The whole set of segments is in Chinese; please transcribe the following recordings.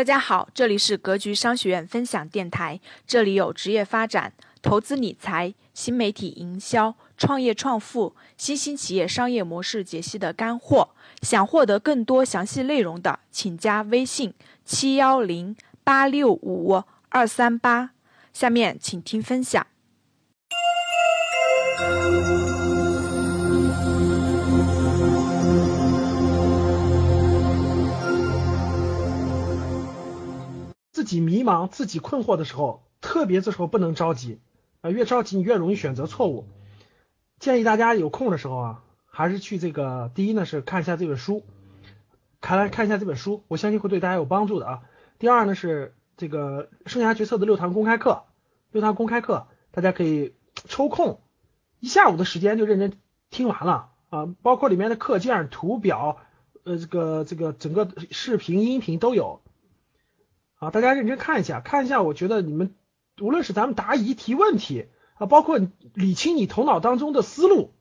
大家好，这里是格局商学院分享电台，这里有职业发展、投资理财、新媒体营销、创业创富、新兴企业商业模式解析的干货。想获得更多详细内容的，请加微信七幺零八六五二三八。下面请听分享。己迷茫、自己困惑的时候，特别这时候不能着急啊，越着急你越容易选择错误。建议大家有空的时候啊，还是去这个第一呢是看一下这本书，看来看一下这本书，我相信会对大家有帮助的啊。第二呢是这个生涯决策的六堂公开课，六堂公开课大家可以抽空一下午的时间就认真听完了啊，包括里面的课件、图表，呃，这个这个整个视频、音频都有。啊，大家认真看一下，看一下，我觉得你们无论是咱们答疑提问题啊，包括理清你头脑当中的思路，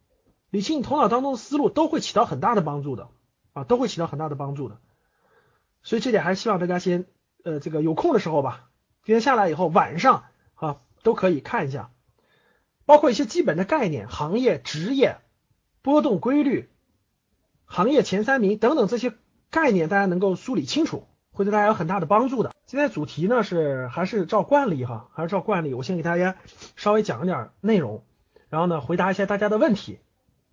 理清你头脑当中的思路，都会起到很大的帮助的啊，都会起到很大的帮助的。所以这点还是希望大家先呃这个有空的时候吧，今天下来以后晚上啊都可以看一下，包括一些基本的概念、行业、职业、波动规律、行业前三名等等这些概念，大家能够梳理清楚。会对大家有很大的帮助的。今天主题呢是还是照惯例哈，还是照惯例，我先给大家稍微讲一点内容，然后呢回答一下大家的问题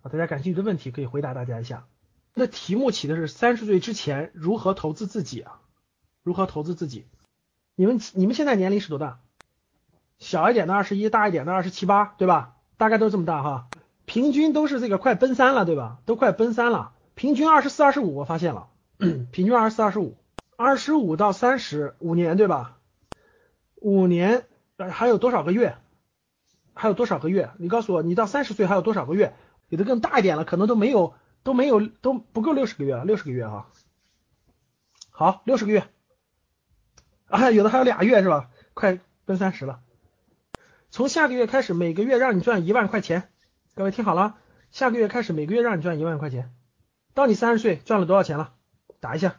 啊，大家感兴趣的问题可以回答大家一下。那题目起的是三十岁之前如何投资自己啊？如何投资自己？你们你们现在年龄是多大？小一点的二十一，大一点的二十七八，对吧？大概都这么大哈，平均都是这个快奔三了，对吧？都快奔三了，平均二十四、二十五，我发现了，平均二十四、二十五。二十五到三十五年，对吧？五年还有多少个月？还有多少个月？你告诉我，你到三十岁还有多少个月？有的更大一点了，可能都没有，都没有，都不够六十个月了，六十个月啊。好，六十个月啊，有的还有俩月是吧？快奔三十了。从下个月开始，每个月让你赚一万块钱。各位听好了，下个月开始每个月让你赚一万块钱。到你三十岁赚了多少钱了？打一下。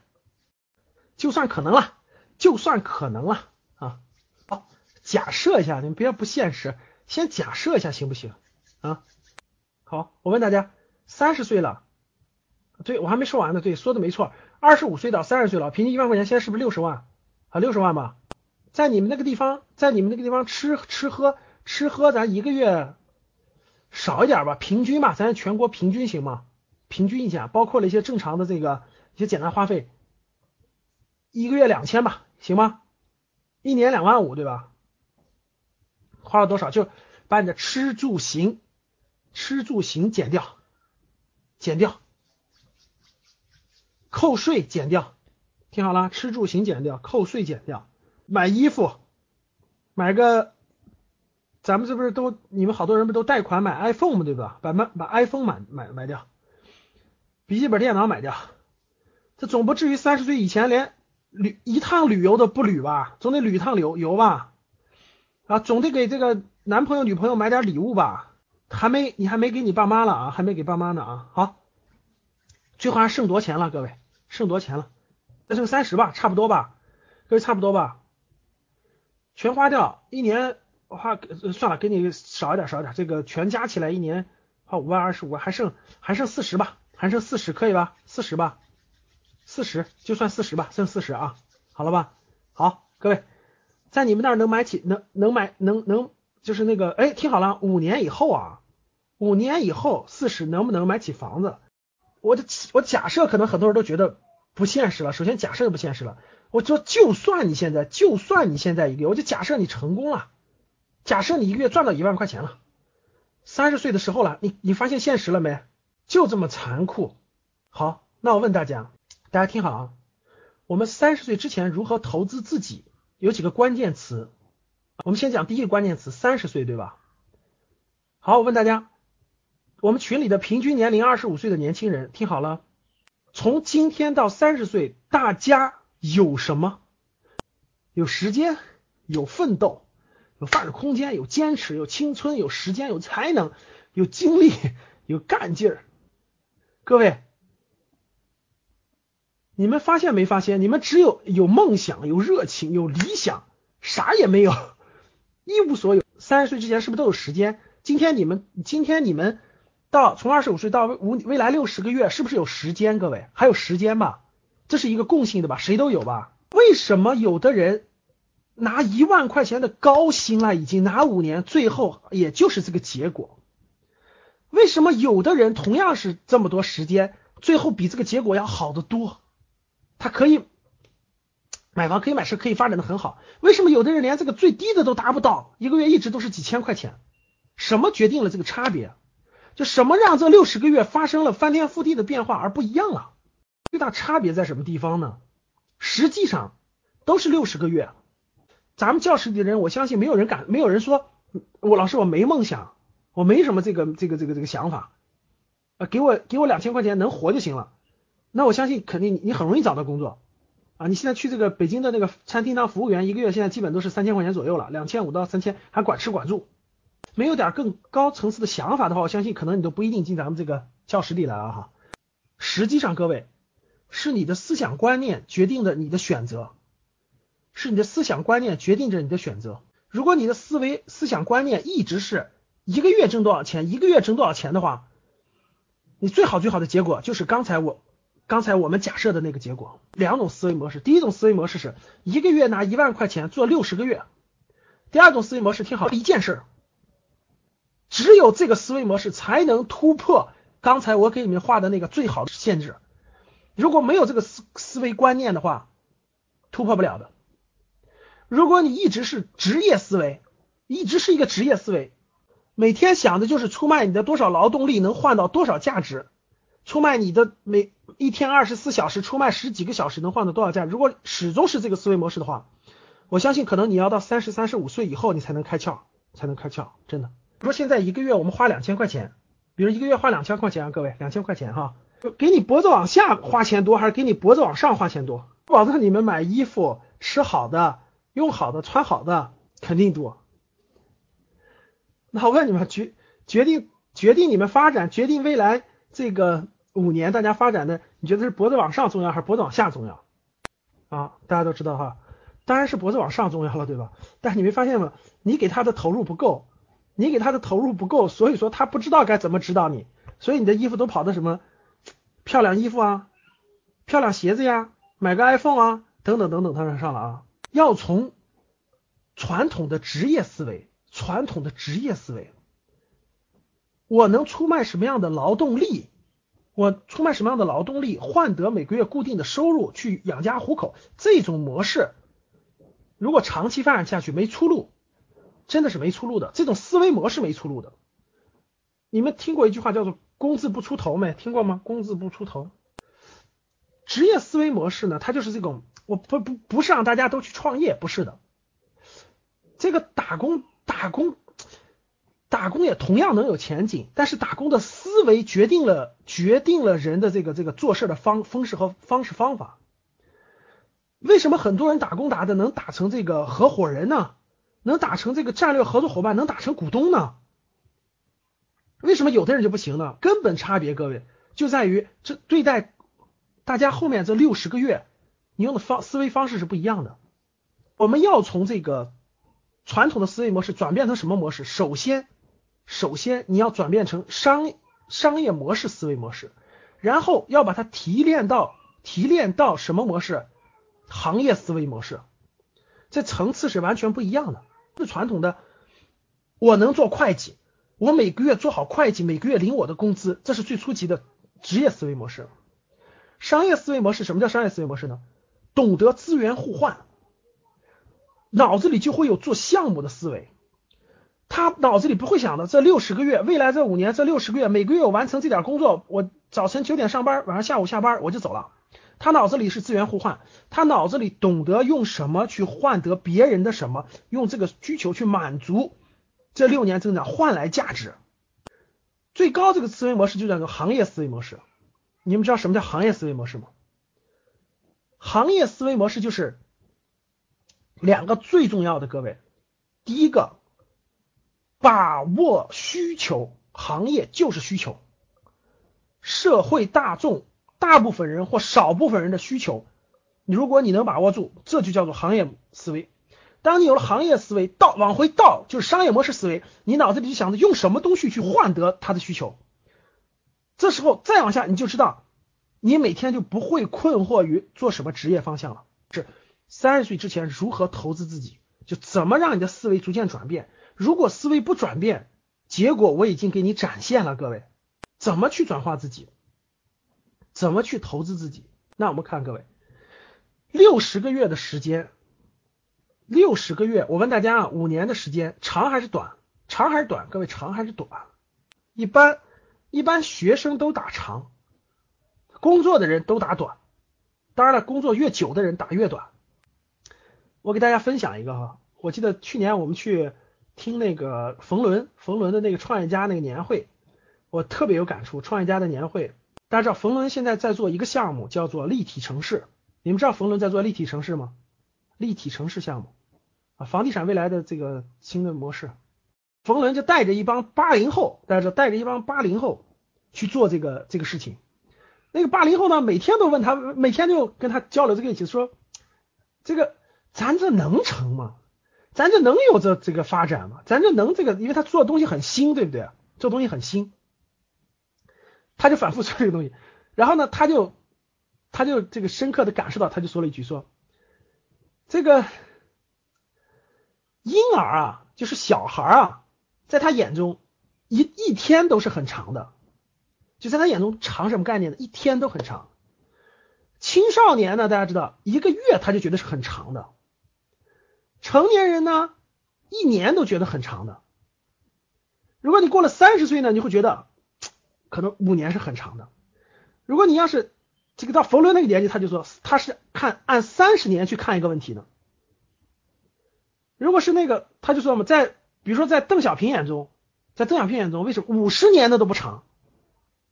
就算可能了，就算可能了啊！好，假设一下，你们别不现实，先假设一下行不行啊？好，我问大家，三十岁了，对我还没说完呢，对，说的没错，二十五岁到三十岁了，平均一万块钱，现在是不是六十万啊？六十万吧，在你们那个地方，在你们那个地方吃吃喝吃喝，咱一个月少一点吧，平均吧，咱全国平均行吗？平均一下，包括了一些正常的这个一些简单花费。一个月两千吧，行吗？一年两万五，对吧？花了多少？就把你的吃住行、吃住行减掉，减掉，扣税减掉，听好了，吃住行减掉，扣税减掉，买衣服，买个，咱们这不是都你们好多人不都贷款买 iPhone 吗？对吧？把买把 iPhone 买买买掉，笔记本电脑买掉，这总不至于三十岁以前连。旅一趟旅游都不旅吧，总得旅一趟旅游吧，啊，总得给这个男朋友女朋友买点礼物吧，还没你还没给你爸妈了啊，还没给爸妈呢啊，好，最后还剩多钱了，各位，剩多钱了？再剩三十吧，差不多吧，各位差不多吧，全花掉，一年花算了，给你少一点少一点，这个全加起来一年花五万二十五，还剩还剩四十吧，还剩四十可以吧？四十吧。四十就算四十吧，剩四十啊，好了吧？好，各位，在你们那儿能买起，能能买，能能就是那个，哎，听好了，五年以后啊，五年以后四十能不能买起房子？我的我假设可能很多人都觉得不现实了。首先假设就不现实了，我说就算你现在，就算你现在一个月，我就假设你成功了，假设你一个月赚到一万块钱了，三十岁的时候了，你你发现现实了没？就这么残酷。好，那我问大家。大家听好啊，我们三十岁之前如何投资自己？有几个关键词。我们先讲第一个关键词，三十岁，对吧？好，我问大家，我们群里的平均年龄二十五岁的年轻人，听好了，从今天到三十岁，大家有什么？有时间，有奋斗，有发展空间，有坚持，有青春，有时间，有才能，有精力，有干劲儿。各位。你们发现没发现？你们只有有梦想、有热情、有理想，啥也没有，一无所有。三十岁之前是不是都有时间？今天你们，今天你们到从二十五岁到未未来六十个月，是不是有时间？各位还有时间吧？这是一个共性的吧？谁都有吧？为什么有的人拿一万块钱的高薪了，已经拿五年，最后也就是这个结果？为什么有的人同样是这么多时间，最后比这个结果要好得多？他可以买房，可以买车，可以发展的很好。为什么有的人连这个最低的都达不到，一个月一直都是几千块钱？什么决定了这个差别？就什么让这六十个月发生了翻天覆地的变化而不一样了？最大差别在什么地方呢？实际上都是六十个月。咱们教室里的人，我相信没有人敢，没有人说我老师我没梦想。我没什么这个这个这个这个想法，啊，给我给我两千块钱能活就行了。那我相信肯定你很容易找到工作啊。你现在去这个北京的那个餐厅当服务员，一个月现在基本都是三千块钱左右了，两千五到三千，还管吃管住。没有点更高层次的想法的话，我相信可能你都不一定进咱们这个教室里来了哈。实际上，各位是你的思想观念决定的你的选择，是你的思想观念决定着你的选择。如果你的思维思想观念一直是。一个月挣多少钱？一个月挣多少钱的话，你最好最好的结果就是刚才我刚才我们假设的那个结果。两种思维模式，第一种思维模式是一个月拿一万块钱做六十个月；第二种思维模式，听好，一件事，只有这个思维模式才能突破刚才我给你们画的那个最好的限制。如果没有这个思思维观念的话，突破不了的。如果你一直是职业思维，一直是一个职业思维。每天想的就是出卖你的多少劳动力能换到多少价值，出卖你的每一天二十四小时出卖十几个小时能换到多少价？如果始终是这个思维模式的话，我相信可能你要到三十三十五岁以后你才能开窍，才能开窍。真的，说现在一个月我们花两千块钱，比如一个月花两千块钱啊，各位两千块钱哈，就给你脖子往下花钱多还是给你脖子往上花钱多？保证你们买衣服、吃好的、用好的、穿好的肯定多。那我问你们，决决定决定你们发展，决定未来这个五年大家发展的，你觉得是脖子往上重要还是脖子往下重要？啊，大家都知道哈，当然是脖子往上重要了，对吧？但是你没发现吗？你给他的投入不够，你给他的投入不够，所以说他不知道该怎么指导你，所以你的衣服都跑的什么漂亮衣服啊，漂亮鞋子呀，买个 iPhone 啊，等等等等，他上上了啊，要从传统的职业思维。传统的职业思维，我能出卖什么样的劳动力？我出卖什么样的劳动力换得每个月固定的收入去养家糊口？这种模式如果长期发展下去没出路，真的是没出路的。这种思维模式没出路的。你们听过一句话叫做“工字不出头”没？听过吗？工字不出头。职业思维模式呢？它就是这种，我不不不是让大家都去创业，不是的。这个打工。打工，打工也同样能有前景，但是打工的思维决定了决定了人的这个这个做事的方方式和方式方法。为什么很多人打工打的能打成这个合伙人呢？能打成这个战略合作伙伴，能打成股东呢？为什么有的人就不行呢？根本差别，各位就在于这对待大家后面这六十个月，你用的方思维方式是不一样的。我们要从这个。传统的思维模式转变成什么模式？首先，首先你要转变成商商业模式思维模式，然后要把它提炼到提炼到什么模式？行业思维模式，这层次是完全不一样的。是传统的，我能做会计，我每个月做好会计，每个月领我的工资，这是最初级的职业思维模式。商业思维模式，什么叫商业思维模式呢？懂得资源互换。脑子里就会有做项目的思维，他脑子里不会想的，这六十个月，未来这五年，这六十个月，每个月我完成这点工作，我早晨九点上班，晚上下午下班，我就走了。他脑子里是资源互换，他脑子里懂得用什么去换得别人的什么，用这个需求去满足这六年增长换来价值。最高这个思维模式就叫做行业思维模式。你们知道什么叫行业思维模式吗？行业思维模式就是。两个最重要的，各位，第一个，把握需求，行业就是需求，社会大众大部分人或少部分人的需求，你如果你能把握住，这就叫做行业思维。当你有了行业思维，倒往回倒就是商业模式思维，你脑子里就想着用什么东西去换得他的需求。这时候再往下，你就知道，你每天就不会困惑于做什么职业方向了。是三十岁之前如何投资自己，就怎么让你的思维逐渐转变。如果思维不转变，结果我已经给你展现了，各位，怎么去转化自己，怎么去投资自己？那我们看各位，六十个月的时间，六十个月，我问大家啊，五年的时间长还是短？长还是短？各位，长还是短？一般。一般学生都打长，工作的人都打短。当然了，工作越久的人打越短。我给大家分享一个哈，我记得去年我们去听那个冯仑，冯仑的那个创业家那个年会，我特别有感触。创业家的年会，大家知道冯仑现在在做一个项目，叫做立体城市。你们知道冯仑在做立体城市吗？立体城市项目啊，房地产未来的这个新的模式。冯仑就带着一帮八零后，大家知道，带着一帮八零后去做这个这个事情。那个八零后呢，每天都问他，每天就跟他交流这个意思，说这个咱这能成吗？咱这能有这这个发展吗？咱这能这个？因为他做的东西很新，对不对？做东西很新，他就反复说这个东西。然后呢，他就他就这个深刻的感受到，他就说了一句说，这个婴儿啊，就是小孩啊。在他眼中，一一天都是很长的，就在他眼中，长什么概念呢？一天都很长。青少年呢，大家知道，一个月他就觉得是很长的。成年人呢，一年都觉得很长的。如果你过了三十岁呢，你会觉得可能五年是很长的。如果你要是这个到冯仑那个年纪，他就说他是看按三十年去看一个问题的。如果是那个，他就说我们在。比如说，在邓小平眼中，在邓小平眼中，为什么五十年的都不长？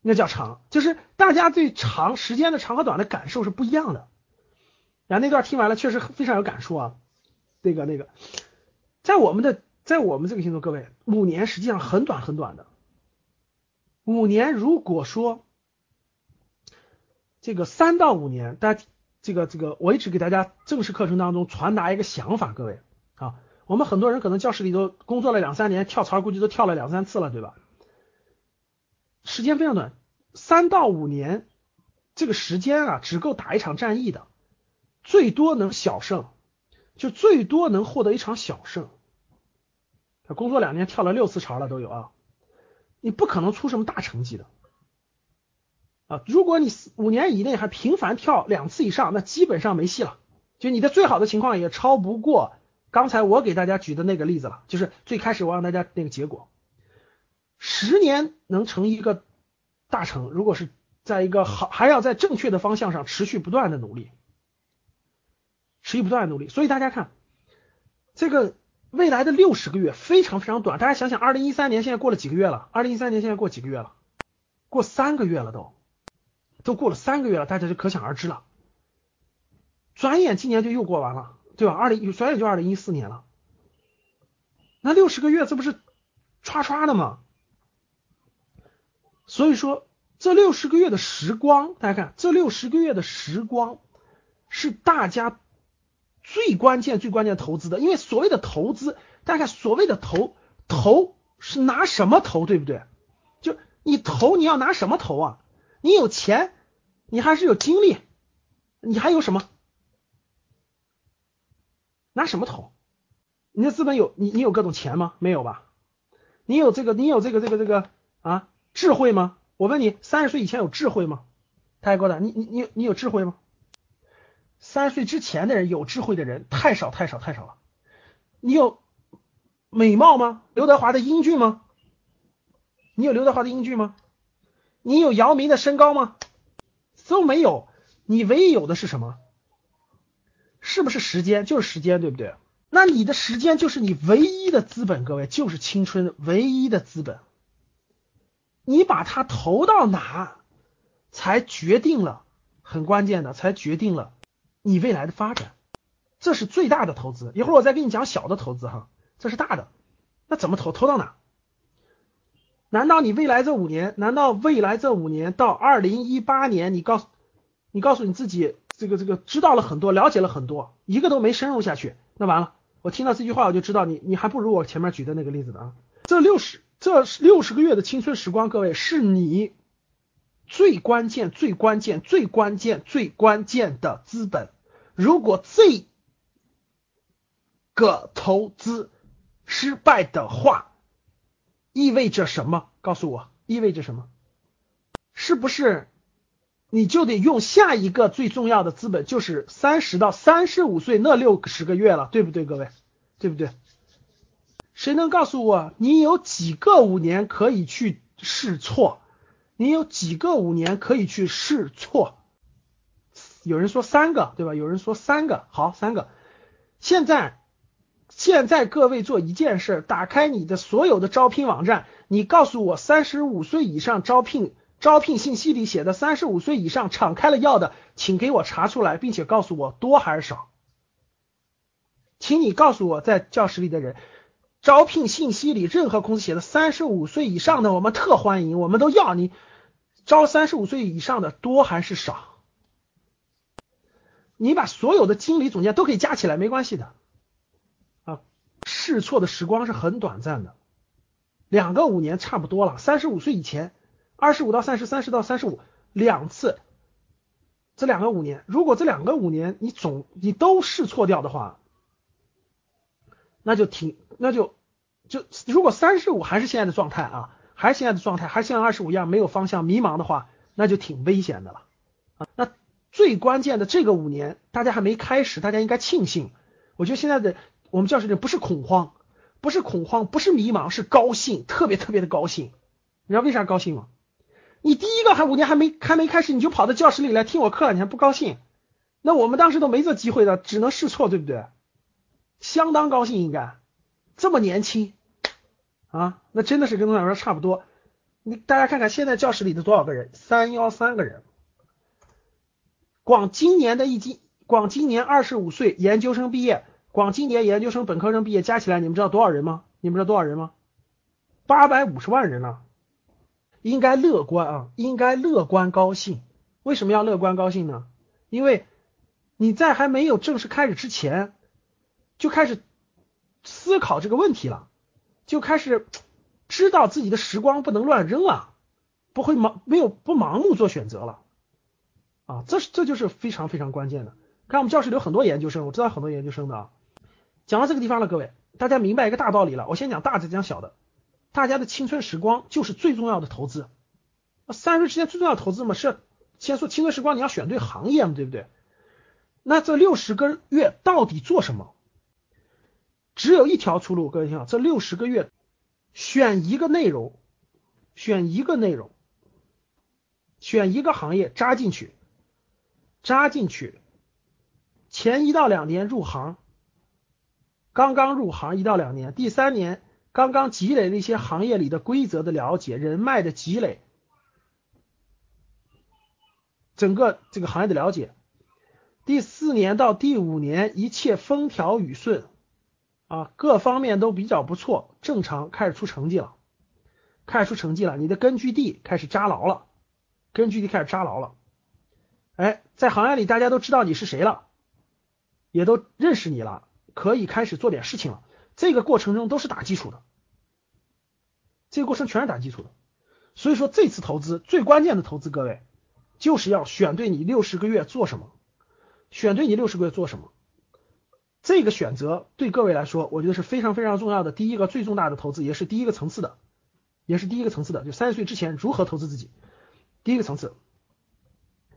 那叫长，就是大家对长时间的长和短的感受是不一样的。然后那段听完了，确实非常有感触啊。那个那个，在我们的在我们这个星座，各位，五年实际上很短很短的。五年，如果说这个三到五年，大家这个这个，我一直给大家正式课程当中传达一个想法，各位啊。我们很多人可能教室里头工作了两三年，跳槽估计都跳了两三次了，对吧？时间非常短，三到五年，这个时间啊，只够打一场战役的，最多能小胜，就最多能获得一场小胜。他工作两年跳了六次槽了都有啊，你不可能出什么大成绩的啊！如果你五年以内还频繁跳两次以上，那基本上没戏了，就你的最好的情况也超不过。刚才我给大家举的那个例子了，就是最开始我让大家那个结果，十年能成一个大成，如果是在一个好还要在正确的方向上持续不断的努力，持续不断的努力。所以大家看，这个未来的六十个月非常非常短。大家想想，二零一三年现在过了几个月了？二零一三年现在过几个月了？过三个月了都，都过了三个月了，大家就可想而知了。转眼今年就又过完了。对吧？二零转眼就二零一四年了，那六十个月这不是唰唰的吗？所以说这六十个月的时光，大家看这六十个月的时光是大家最关键、最关键投资的。因为所谓的投资，大家看所谓的投投是拿什么投，对不对？就你投你要拿什么投啊？你有钱，你还是有精力，你还有什么？拿什么投？你的资本有你你有各种钱吗？没有吧？你有这个你有这个这个这个啊智慧吗？我问你，三十岁以前有智慧吗？太过的，你你你你有智慧吗？三十岁之前的人有智慧的人太少太少太少了。你有美貌吗？刘德华的英俊吗？你有刘德华的英俊吗？你有姚明的身高吗？都没有。你唯一有的是什么？是不是时间就是时间，对不对？那你的时间就是你唯一的资本，各位就是青春唯一的资本。你把它投到哪，才决定了很关键的，才决定了你未来的发展。这是最大的投资。一会儿我再给你讲小的投资哈，这是大的。那怎么投？投到哪？难道你未来这五年？难道未来这五年到二零一八年？你告诉你告诉你自己，这个这个知道了很多，了解了很多，一个都没深入下去，那完了。我听到这句话，我就知道你你还不如我前面举的那个例子呢啊。这六十这六十个月的青春时光，各位是你最关键、最关键、最关键、最关键的资本。如果这个投资失败的话，意味着什么？告诉我，意味着什么？是不是你就得用下一个最重要的资本，就是三十到三十五岁那六十个月了，对不对，各位？对不对？谁能告诉我，你有几个五年可以去试错？你有几个五年可以去试错？有人说三个，对吧？有人说三个，好，三个。现在，现在各位做一件事，打开你的所有的招聘网站，你告诉我，三十五岁以上招聘招聘信息里写的三十五岁以上敞开了要的，请给我查出来，并且告诉我多还是少。请你告诉我，在教室里的人，招聘信息里任何公司写的三十五岁以上的，我们特欢迎，我们都要你招三十五岁以上的多还是少？你把所有的经理总监都可以加起来，没关系的啊。试错的时光是很短暂的，两个五年差不多了。三十五岁以前，二十五到三十，三十到三十五，两次，这两个五年，如果这两个五年你总你都试错掉的话。那就挺，那就就如果三十五还是现在的状态啊，还是现在的状态，还像二十五一样没有方向、迷茫的话，那就挺危险的了啊。那最关键的这个五年，大家还没开始，大家应该庆幸。我觉得现在的我们教室里不是恐慌，不是恐慌，不是迷茫，是高兴，特别特别的高兴。你知道为啥高兴吗？你第一个还五年还没还没开始，你就跑到教室里来听我课了，你还不高兴？那我们当时都没这机会的，只能试错，对不对？相当高兴，应该这么年轻啊，那真的是跟我们说差不多。你大家看看现在教室里的多少个人？三幺三个人。光今年的一今，光今年二十五岁研究生毕业，光今年研究生本科生毕业加起来，你们知道多少人吗？你们知道多少人吗？八百五十万人呢。应该乐观啊，应该乐观高兴。为什么要乐观高兴呢？因为你在还没有正式开始之前。就开始思考这个问题了，就开始知道自己的时光不能乱扔啊，不会盲没有不盲目做选择了啊，这是这就是非常非常关键的。看我们教室里有很多研究生，我知道很多研究生的啊。讲到这个地方了，各位大家明白一个大道理了。我先讲大，再讲小的。大家的青春时光就是最重要的投资。三十岁之间最重要的投资嘛，是先说青春时光，你要选对行业嘛，对不对？那这六十个月到底做什么？只有一条出路，各位听好，这六十个月选一个内容，选一个内容，选一个行业扎进去，扎进去，前一到两年入行，刚刚入行一到两年，第三年刚刚积累了一些行业里的规则的了解，人脉的积累，整个这个行业的了解，第四年到第五年一切风调雨顺。啊，各方面都比较不错，正常开始出成绩了，开始出成绩了，你的根据地开始扎牢了，根据地开始扎牢了，哎，在行业里大家都知道你是谁了，也都认识你了，可以开始做点事情了。这个过程中都是打基础的，这个过程全是打基础的。所以说这次投资最关键的投资，各位就是要选对你六十个月做什么，选对你六十个月做什么。这个选择对各位来说，我觉得是非常非常重要的。第一个最重大的投资，也是第一个层次的，也是第一个层次的，就三十岁之前如何投资自己，第一个层次，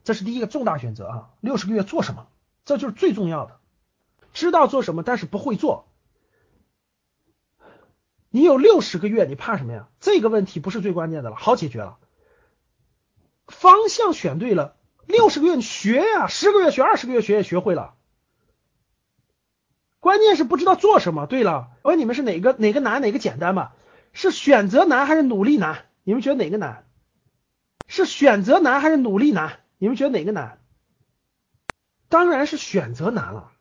这是第一个重大选择啊！六十个月做什么，这就是最重要的。知道做什么，但是不会做，你有六十个月，你怕什么呀？这个问题不是最关键的了，好解决了。方向选对了，六十个月你学呀，十个月学，二十个月学也学会了。关键是不知道做什么。对了，我问你们是哪个哪个难哪个简单吧？是选择难还是努力难？你们觉得哪个难？是选择难还是努力难？你们觉得哪个难？当然是选择难了。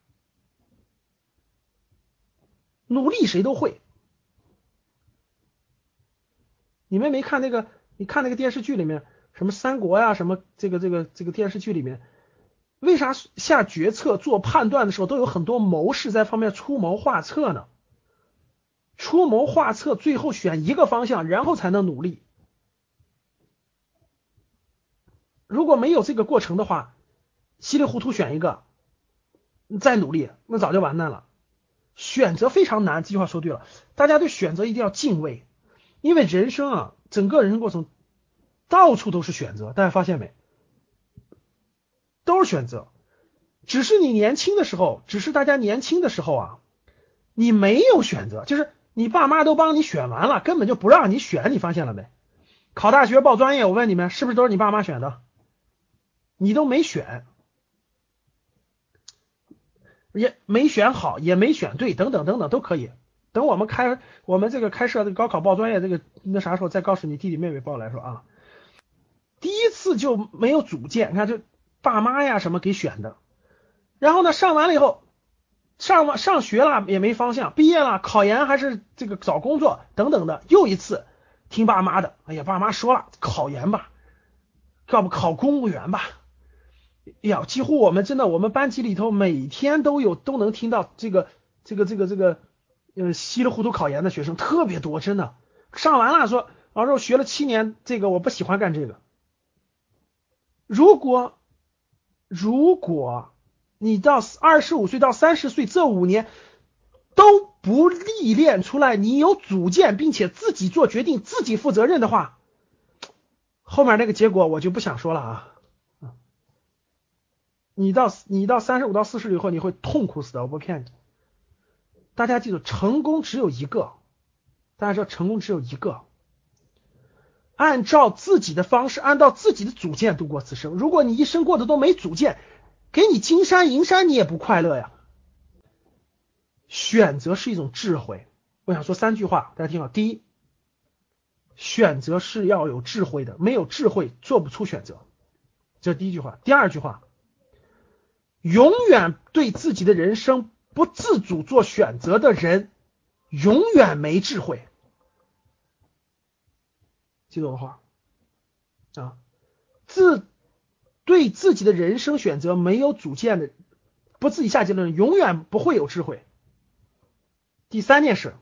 努力谁都会。你们没看那个？你看那个电视剧里面，什么三国呀，什么这个这个这个电视剧里面，为啥下决策、做判断的时候都有很多谋士在方面出谋划策呢？出谋划策，最后选一个方向，然后才能努力。如果没有这个过程的话，稀里糊涂选一个，你再努力，那早就完蛋了。选择非常难，这句话说对了。大家对选择一定要敬畏，因为人生啊，整个人生过程到处都是选择，大家发现没？都是选择，只是你年轻的时候，只是大家年轻的时候啊，你没有选择，就是你爸妈都帮你选完了，根本就不让你选，你发现了没？考大学报专业，我问你们，是不是都是你爸妈选的？你都没选，也没选好，也没选对，等等等等都可以。等我们开我们这个开设这个高考报专业这个那啥时候再告诉你弟弟妹妹报来说啊，第一次就没有主见，你看就。爸妈呀，什么给选的？然后呢，上完了以后，上完上学了也没方向，毕业了考研还是这个找工作等等的，又一次听爸妈的。哎呀，爸妈说了，考研吧，要不考公务员吧？哎呀，几乎我们真的，我们班级里头每天都有都能听到这个这个这个这个呃稀里糊涂考研的学生特别多，真的。上完了说，老师我学了七年这个，我不喜欢干这个。如果如果你到二十五岁到三十岁这五年都不历练出来，你有主见，并且自己做决定、自己负责任的话，后面那个结果我就不想说了啊。你到你到三十五到四十以后，你会痛苦死的，我不骗你。大家记住，成功只有一个，大家知道成功只有一个。按照自己的方式，按照自己的主见度过此生。如果你一生过得都没主见，给你金山银山，你也不快乐呀。选择是一种智慧。我想说三句话，大家听好。第一，选择是要有智慧的，没有智慧做不出选择，这是第一句话。第二句话，永远对自己的人生不自主做选择的人，永远没智慧。记住我的话啊，自对自己的人生选择没有主见的，不自己下结论，永远不会有智慧。第三件事，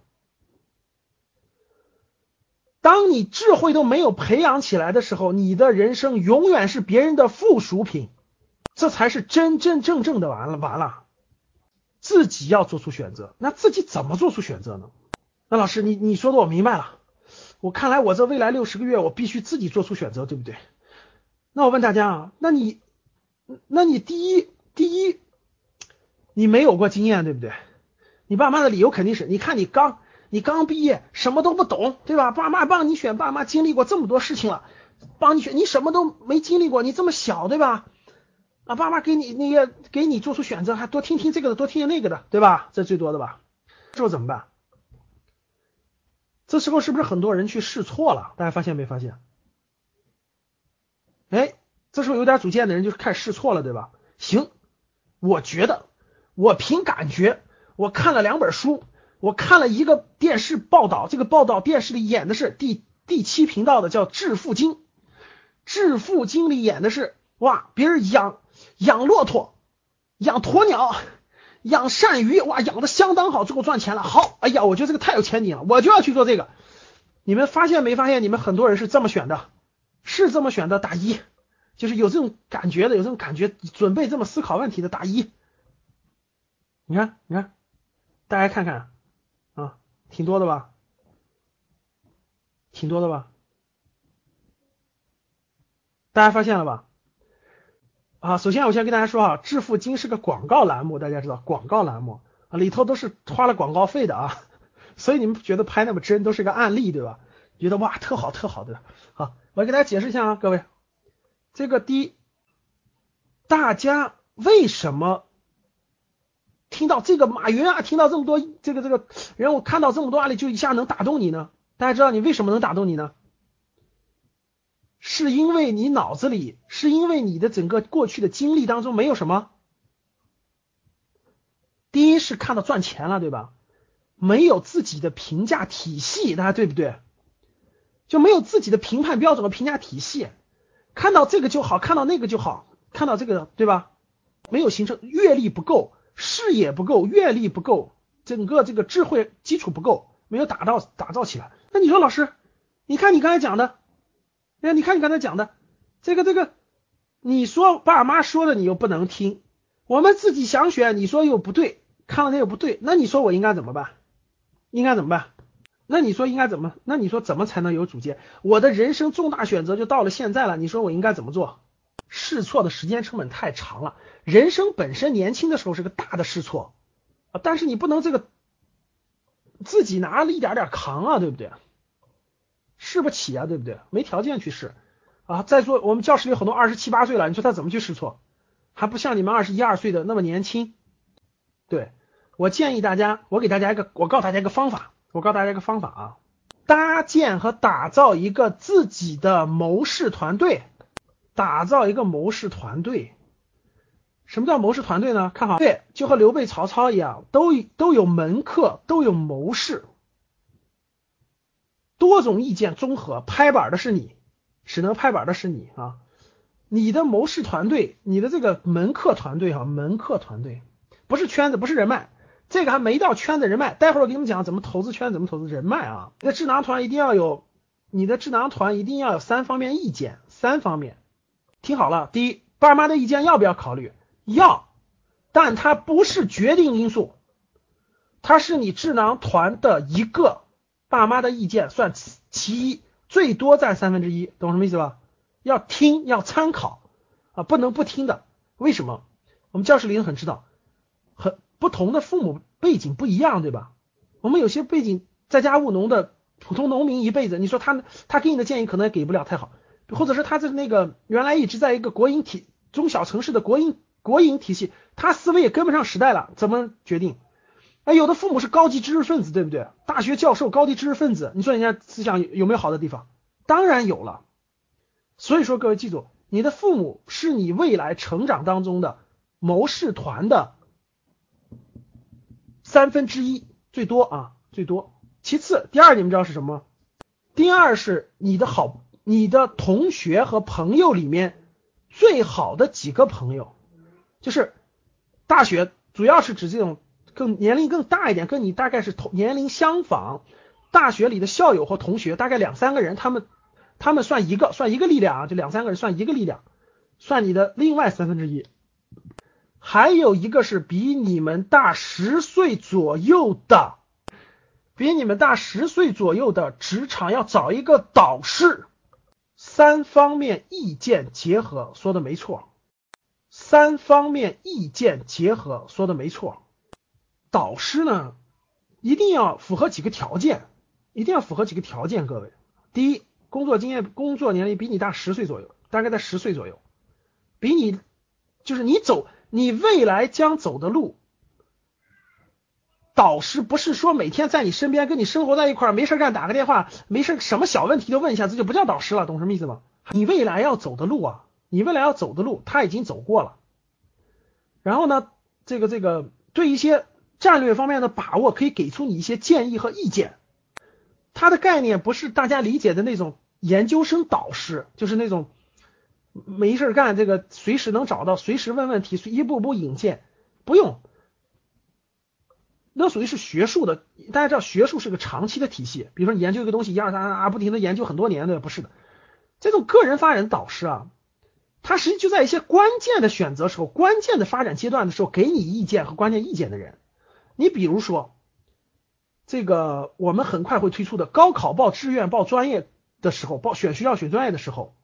当你智慧都没有培养起来的时候，你的人生永远是别人的附属品，这才是真真正正的完了完了。自己要做出选择，那自己怎么做出选择呢？那老师，你你说的我明白了。我看来，我这未来六十个月，我必须自己做出选择，对不对？那我问大家啊，那你，那你第一，第一，你没有过经验，对不对？你爸妈的理由肯定是，你看你刚，你刚毕业，什么都不懂，对吧？爸妈帮你选，爸妈经历过这么多事情了，帮你选，你什么都没经历过，你这么小，对吧？啊，爸妈给你那个，给你做出选择，还多听听这个的，多听听那个的，对吧？这最多的吧？这时候怎么办？这时候是不是很多人去试错了？大家发现没发现？哎，这时候有点主见的人就开始试错了，对吧？行，我觉得我凭感觉，我看了两本书，我看了一个电视报道，这个报道电视里演的是第第七频道的叫《致富经》，《致富经》里演的是哇，别人养养骆驼，养鸵鸟。养鳝鱼哇，养的相当好，最后赚钱了。好，哎呀，我觉得这个太有前景了，我就要去做这个。你们发现没发现？你们很多人是这么选的，是这么选的，打一，就是有这种感觉的，有这种感觉，准备这么思考问题的，打一。你看，你看，大家看看啊，挺多的吧？挺多的吧？大家发现了吧？啊，首先我先跟大家说啊，致富经是个广告栏目，大家知道广告栏目啊，里头都是花了广告费的啊，所以你们觉得拍那么真，都是个案例对吧？觉得哇特好特好的，好，我给大家解释一下啊，各位，这个第一，大家为什么听到这个马云啊，听到这么多这个这个人我，看到这么多案例就一下能打动你呢？大家知道你为什么能打动你呢？是因为你脑子里，是因为你的整个过去的经历当中没有什么。第一是看到赚钱了，对吧？没有自己的评价体系，大家对不对？就没有自己的评判标准和评价体系，看到这个就好，看到那个就好，看到这个对吧？没有形成阅历不够，视野不够，阅历不够，整个这个智慧基础不够，没有打造打造起来。那你说老师，你看你刚才讲的，哎，你看你刚才讲的这个这个，你说爸妈说的你又不能听，我们自己想选，你说又不对，看了它又不对，那你说我应该怎么办？应该怎么办？那你说应该怎么？那你说怎么才能有主见？我的人生重大选择就到了现在了，你说我应该怎么做？试错的时间成本太长了。人生本身年轻的时候是个大的试错啊，但是你不能这个自己拿了一点点扛啊，对不对？试不起啊，对不对？没条件去试啊。在座我们教室里很多二十七八岁了，你说他怎么去试错？还不像你们二十一二岁的那么年轻。对我建议大家，我给大家一个，我告诉大家一个方法。我告诉大家一个方法啊，搭建和打造一个自己的谋士团队，打造一个谋士团队。什么叫谋士团队呢？看好，对，就和刘备、曹操一样，都都有门客，都有谋士，多种意见综合，拍板的是你，只能拍板的是你啊！你的谋士团队，你的这个门客团队哈，门客团队不是圈子，不是人脉。这个还没到圈子人脉，待会儿我给你们讲怎么投资圈，怎么投资人脉啊。你的智囊团一定要有，你的智囊团一定要有三方面意见，三方面，听好了。第一，爸妈的意见要不要考虑？要，但它不是决定因素，它是你智囊团的一个，爸妈的意见算其一，最多占三分之一，懂什么意思吧？要听，要参考啊，不能不听的。为什么？我们教室里很知道，很。不同的父母背景不一样，对吧？我们有些背景在家务农的普通农民一辈子，你说他他给你的建议可能也给不了太好，或者是他在那个原来一直在一个国营体中小城市的国营国营体系，他思维也跟不上时代了，怎么决定？哎，有的父母是高级知识分子，对不对？大学教授、高级知识分子，你说人家思想有没有好的地方？当然有了。所以说，各位记住，你的父母是你未来成长当中的谋士团的。三分之一最多啊，最多。其次，第二你们知道是什么？第二是你的好，你的同学和朋友里面最好的几个朋友，就是大学主要是指这种更年龄更大一点，跟你大概是同年龄相仿，大学里的校友或同学大概两三个人，他们他们算一个，算一个力量啊，就两三个人算一个力量，算你的另外三分之一。还有一个是比你们大十岁左右的，比你们大十岁左右的职场要找一个导师，三方面意见结合，说的没错，三方面意见结合，说的没错。导师呢，一定要符合几个条件，一定要符合几个条件，各位，第一，工作经验、工作年龄比你大十岁左右，大概在十岁左右，比你就是你走。你未来将走的路，导师不是说每天在你身边跟你生活在一块儿，没事干打个电话，没事什么小问题就问一下，这就不叫导师了，懂什么意思吗？你未来要走的路啊，你未来要走的路他已经走过了，然后呢，这个这个对一些战略方面的把握可以给出你一些建议和意见，他的概念不是大家理解的那种研究生导师，就是那种。没事干，这个随时能找到，随时问问题，一步步引荐，不用，那属于是学术的。大家知道，学术是个长期的体系。比如说，你研究一个东西，一二三啊，不停的研究很多年的，不是的。这种个人发展导师啊，他实际就在一些关键的选择时候、关键的发展阶段的时候，给你意见和关键意见的人。你比如说，这个我们很快会推出的高考报志愿、报专业的时候，报选学校、选专业的时候。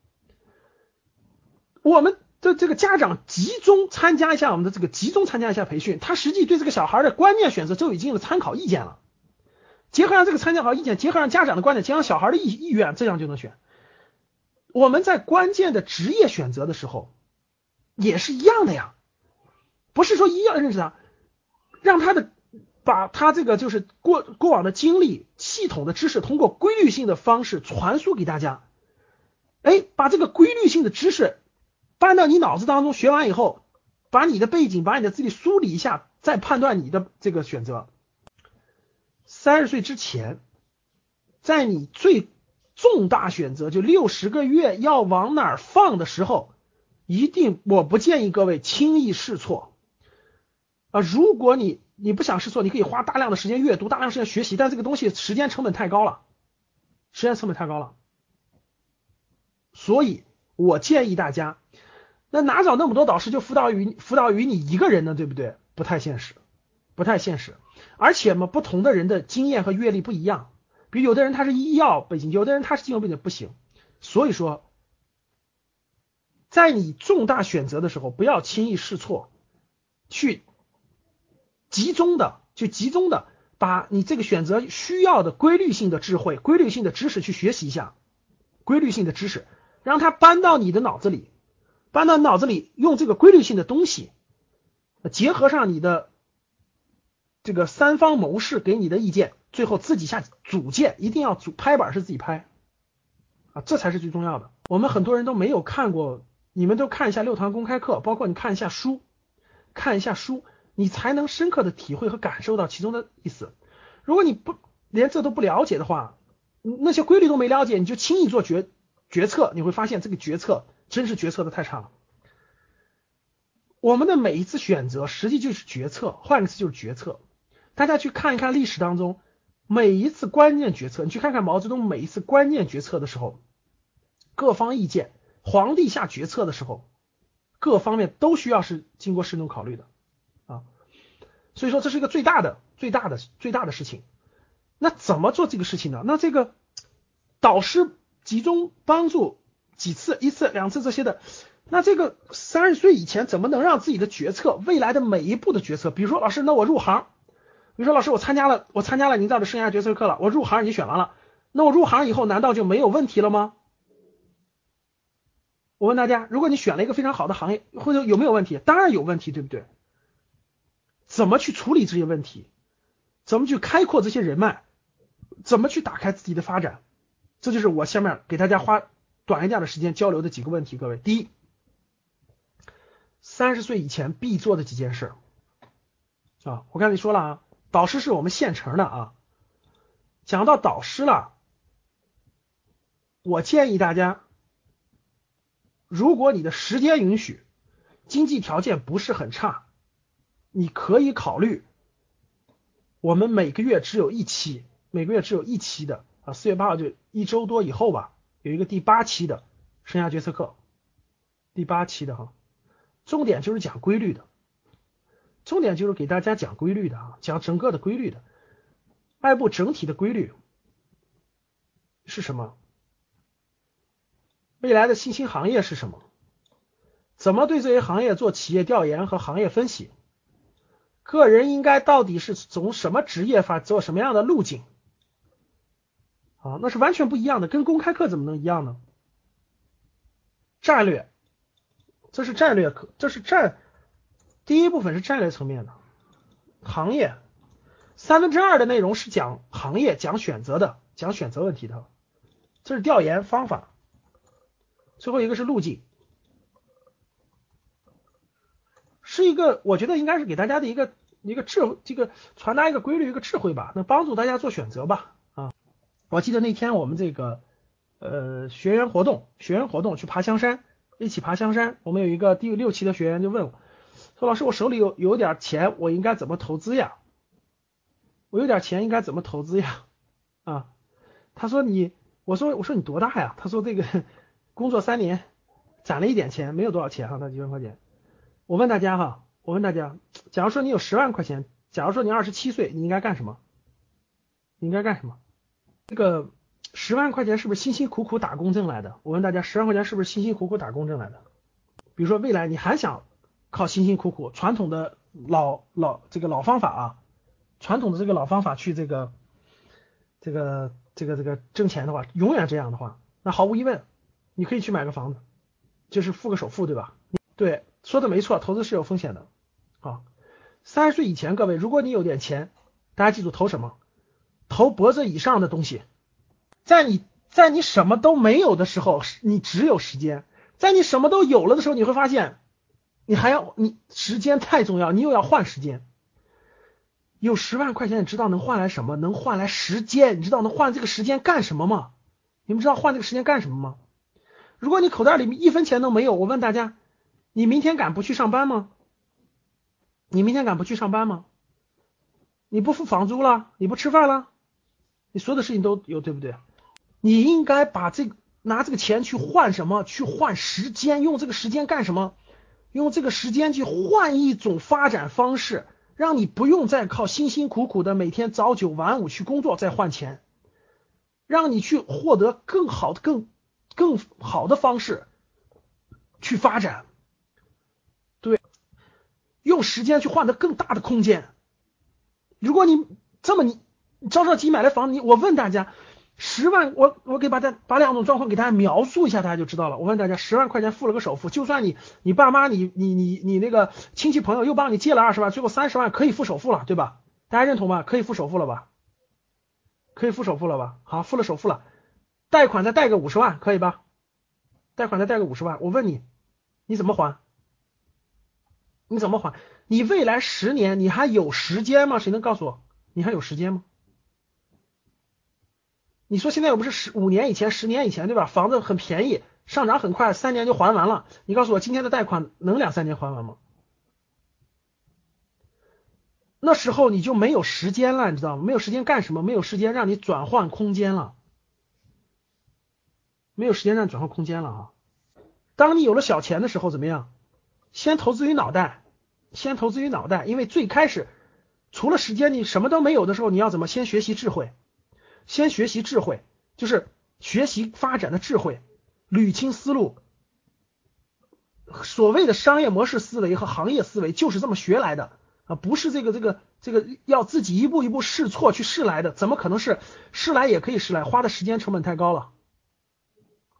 我们的这个家长集中参加一下我们的这个集中参加一下培训，他实际对这个小孩的关键选择就已经有了参考意见了。结合上这个参考意见，结合上家长的观点，结合小孩的意意愿，这样就能选。我们在关键的职业选择的时候也是一样的呀，不是说一要认识他，让他的把他这个就是过过往的经历、系统的知识，通过规律性的方式传输给大家。哎，把这个规律性的知识。搬到你脑子当中，学完以后，把你的背景、把你的资历梳理一下，再判断你的这个选择。三十岁之前，在你最重大选择就六十个月要往哪儿放的时候，一定我不建议各位轻易试错啊！如果你你不想试错，你可以花大量的时间阅读，大量时间学习，但这个东西时间成本太高了，时间成本太高了，所以我建议大家，那哪找那么多导师就辅导于辅导于你一个人呢？对不对？不太现实，不太现实，而且嘛，不同的人的经验和阅历不一样。比如有的人他是医药背景，有的人他是金融背景，不行。所以说，在你重大选择的时候，不要轻易试错，去集中的、就集中的把你这个选择需要的规律性的智慧、规律性的知识去学习一下，规律性的知识，让它搬到你的脑子里，搬到脑子里，用这个规律性的东西，结合上你的这个三方谋士给你的意见。最后自己下组建，一定要组拍板是自己拍啊，这才是最重要的。我们很多人都没有看过，你们都看一下六堂公开课，包括你看一下书，看一下书，你才能深刻的体会和感受到其中的意思。如果你不连这都不了解的话，那些规律都没了解，你就轻易做决决策，你会发现这个决策真是决策的太差了。我们的每一次选择，实际就是决策，换个词就是决策。大家去看一看历史当中。每一次关键决策，你去看看毛泽东每一次关键决策的时候，各方意见，皇帝下决策的时候，各方面都需要是经过慎重考虑的。所以说这是一个最大的、最大的、最大的事情。那怎么做这个事情呢？那这个导师集中帮助几次、一次、两次这些的，那这个三十岁以前怎么能让自己的决策，未来的每一步的决策，比如说老师，那我入行。你说老师，我参加了，我参加了您这的生涯决策课了，我入行已经选完了，那我入行以后难道就没有问题了吗？我问大家，如果你选了一个非常好的行业，或者有没有问题？当然有问题，对不对？怎么去处理这些问题？怎么去开阔这些人脉？怎么去打开自己的发展？这就是我下面给大家花短一点的时间交流的几个问题。各位，第一，三十岁以前必做的几件事啊，我刚才说了啊。导师是我们现成的啊。讲到导师了，我建议大家，如果你的时间允许，经济条件不是很差，你可以考虑，我们每个月只有一期，每个月只有一期的啊，四月八号就一周多以后吧，有一个第八期的生涯决策课，第八期的哈，重点就是讲规律的。重点就是给大家讲规律的啊，讲整个的规律的，外部整体的规律是什么？未来的新兴行业是什么？怎么对这些行业做企业调研和行业分析？个人应该到底是从什么职业发做什么样的路径？啊，那是完全不一样的，跟公开课怎么能一样呢？战略，这是战略课，这是战。第一部分是战略层面的行业，三分之二的内容是讲行业、讲选择的、讲选择问题的，这是调研方法。最后一个是路径，是一个我觉得应该是给大家的一个一个智，这个传达一个规律、一个智慧吧，能帮助大家做选择吧。啊，我记得那天我们这个呃学员活动，学员活动去爬香山，一起爬香山，我们有一个第六期的学员就问我。说老师，我手里有有点钱，我应该怎么投资呀？我有点钱应该怎么投资呀？啊，他说你，我说我说你多大呀？他说这个工作三年，攒了一点钱，没有多少钱哈，那几万块钱。我问大家哈，我问大家，假如说你有十万块钱，假如说你二十七岁，你应该干什么？你应该干什么？这个十万块钱是不是辛辛苦苦打工挣来的？我问大家，十万块钱是不是辛辛苦苦打工挣来的？比如说未来你还想？靠辛辛苦苦传统的老老这个老方法啊，传统的这个老方法去这个这个这个这个挣钱的话，永远这样的话，那毫无疑问，你可以去买个房子，就是付个首付，对吧？对，说的没错，投资是有风险的。啊，三十岁以前，各位，如果你有点钱，大家记住投什么？投脖子以上的东西。在你在你什么都没有的时候，你只有时间；在你什么都有了的时候，你会发现。你还要你时间太重要，你又要换时间。有十万块钱，你知道能换来什么？能换来时间。你知道能换这个时间干什么吗？你们知道换这个时间干什么吗？如果你口袋里面一分钱都没有，我问大家，你明天敢不去上班吗？你明天敢不去上班吗？你不付房租了，你不吃饭了，你所有的事情都有，对不对？你应该把这拿这个钱去换什么？去换时间，用这个时间干什么？用这个时间去换一种发展方式，让你不用再靠辛辛苦苦的每天早九晚五去工作再换钱，让你去获得更好的、更更好的方式去发展。用时间去换得更大的空间。如果你这么你着着急买了房，你我问大家，十万我我给把它把两种状况给大家描述一下，大家就知道了。我问大家，十万块钱付了个首付，就算你你爸妈你你你你那个亲戚朋友又帮你借了二十万，最后三十万可以付首付了，对吧？大家认同吗？可以付首付了吧？可以付首付了吧？好，付了首付了，贷款再贷个五十万，可以吧？贷款再贷个五十万，我问你，你怎么还？你怎么还？你未来十年你还有时间吗？谁能告诉我？你还有时间吗？你说现在又不是十五年以前、十年以前，对吧？房子很便宜，上涨很快，三年就还完了。你告诉我，今天的贷款能两三年还完吗？那时候你就没有时间了，你知道吗？没有时间干什么？没有时间让你转换空间了，没有时间让你转换空间了啊！当你有了小钱的时候，怎么样？先投资于脑袋，先投资于脑袋，因为最开始除了时间，你什么都没有的时候，你要怎么先学习智慧？先学习智慧，就是学习发展的智慧，捋清思路。所谓的商业模式思维和行业思维就是这么学来的啊，不是这个这个这个要自己一步一步试错去试来的，怎么可能是试来也可以试来？花的时间成本太高了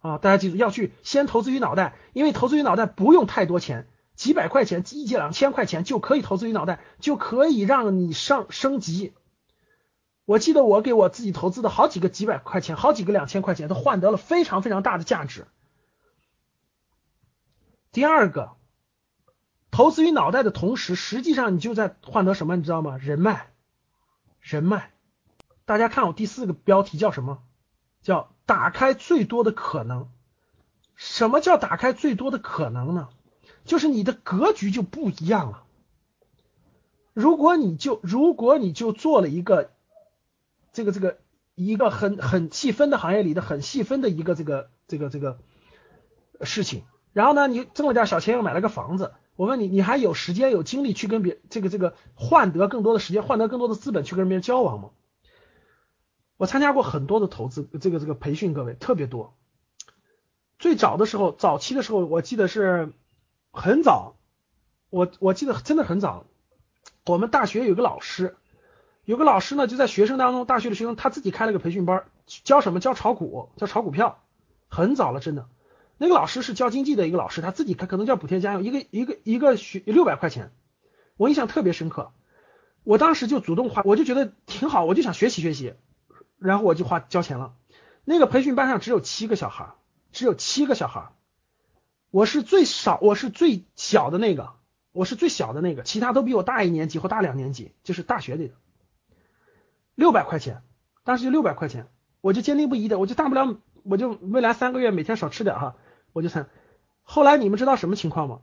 啊！大家记住要去先投资于脑袋，因为投资于脑袋不用太多钱。几百块钱、一两千块钱就可以投资于脑袋，就可以让你上升级。我记得我给我自己投资的好几个几百块钱、好几个两千块钱，都换得了非常非常大的价值。第二个，投资于脑袋的同时，实际上你就在换得什么？你知道吗？人脉，人脉。大家看我第四个标题叫什么？叫打开最多的可能。什么叫打开最多的可能呢？就是你的格局就不一样了。如果你就如果你就做了一个这个这个一个很很细分的行业里的很细分的一个这个这个这个事情，然后呢，你挣了点小钱又买了个房子，我问你，你还有时间有精力去跟别这个这个换得更多的时间，换得更多的资本去跟别人交往吗？我参加过很多的投资这个这个培训，各位特别多。最早的时候，早期的时候，我记得是。很早，我我记得真的很早。我们大学有个老师，有个老师呢，就在学生当中，大学的学生他自己开了个培训班，教什么？教炒股，教炒股票。很早了，真的。那个老师是教经济的一个老师，他自己他可能叫补贴家用，一个一个一个学六百块钱，我印象特别深刻。我当时就主动花，我就觉得挺好，我就想学习学习，然后我就花交钱了。那个培训班上只有七个小孩，只有七个小孩。我是最少，我是最小的那个，我是最小的那个，其他都比我大一年级或大两年级，就是大学里的。六百块钱，当时就六百块钱，我就坚定不移的，我就大不了，我就未来三个月每天少吃点哈，我就参。后来你们知道什么情况吗？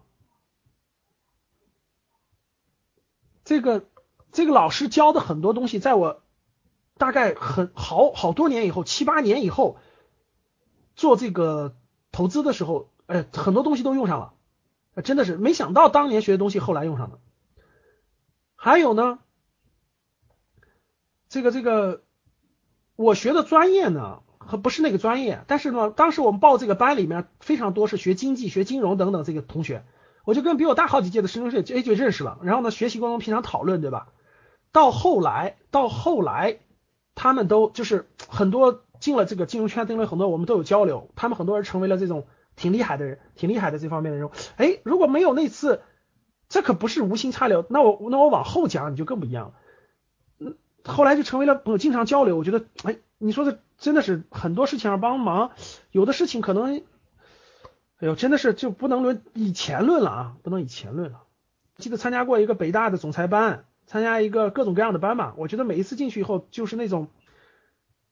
这个这个老师教的很多东西，在我大概很好好多年以后，七八年以后做这个投资的时候。哎，很多东西都用上了，真的是没想到当年学的东西后来用上了。还有呢，这个这个我学的专业呢，和不是那个专业，但是呢，当时我们报这个班里面非常多是学经济、学金融等等这个同学，我就跟比我大好几届的师兄师姐就认识了。然后呢，学习过程中平常讨论，对吧？到后来，到后来，他们都就是很多进了这个金融圈，进了很多，我们都有交流，他们很多人成为了这种。挺厉害的人，挺厉害的这方面的人。哎，如果没有那次，这可不是无心插柳。那我那我往后讲，你就更不一样了。嗯，后来就成为了朋友，经常交流。我觉得，哎，你说的真的是很多事情要帮忙，有的事情可能，哎呦，真的是就不能论以前论了啊，不能以前论了。记得参加过一个北大的总裁班，参加一个各种各样的班嘛。我觉得每一次进去以后，就是那种。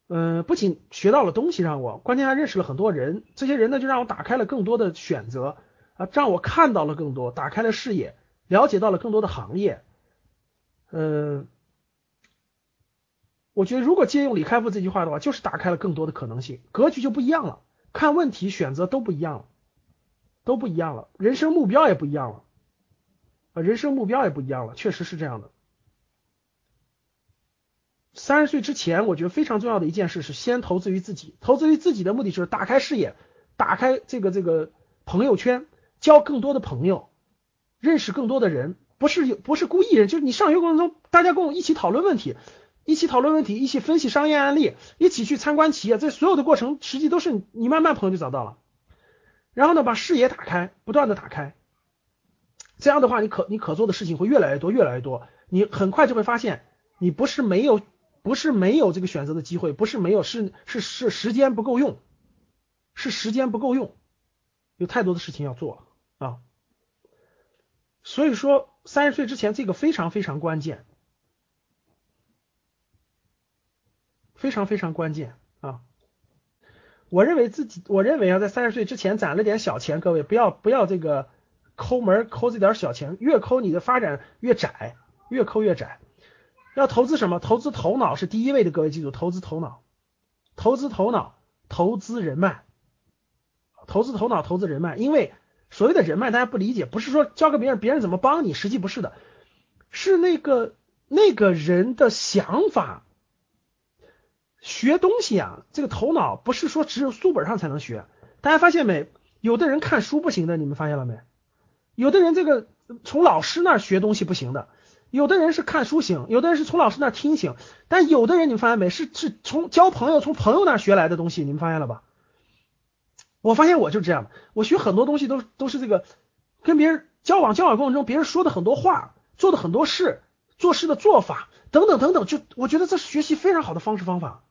嗯，不仅学到了东西让我，关键还认识了很多人。这些人呢，就让我打开了更多的选择啊，让我看到了更多，打开了视野，了解到了更多的行业。嗯，我觉得如果借用李开复这句话的话，就是打开了更多的可能性，格局就不一样了，看问题选择都不一样了，都不一样了，人生目标也不一样了，啊，人生目标也不一样了，确实是这样的。三十岁之前，我觉得非常重要的一件事是先投资于自己。投资于自己的目的就是打开视野，打开这个这个朋友圈，交更多的朋友，认识更多的人。不是不是故意人，就是你上学过程中，大家跟我一起讨论问题，一起讨论问题，一起分析商业案例，一起去参观企业，这所有的过程，实际都是你慢慢朋友就找到了。然后呢，把视野打开，不断的打开，这样的话，你可你可做的事情会越来越多，越来越多。你很快就会发现，你不是没有。不是没有这个选择的机会，不是没有，是是是时间不够用，是时间不够用，有太多的事情要做啊。所以说，三十岁之前这个非常非常关键，非常非常关键啊。我认为自己，我认为啊，在三十岁之前攒了点小钱，各位不要不要这个抠门抠这点小钱，越抠你的发展越窄，越抠越窄。要投资什么？投资头脑是第一位的，各位记住，投资头脑，投资头脑，投资人脉，投资头脑，投资人脉。因为所谓的人脉，大家不理解，不是说交给别人，别人怎么帮你，实际不是的，是那个那个人的想法。学东西啊，这个头脑不是说只有书本上才能学。大家发现没？有的人看书不行的，你们发现了没？有的人这个从老师那儿学东西不行的。有的人是看书行，有的人是从老师那听行，但有的人你们发现没，是是从交朋友从朋友那学来的东西，你们发现了吧？我发现我就是这样，我学很多东西都都是这个跟别人交往交往过程中，别人说的很多话，做的很多事，做事的做法等等等等，就我觉得这是学习非常好的方式方法，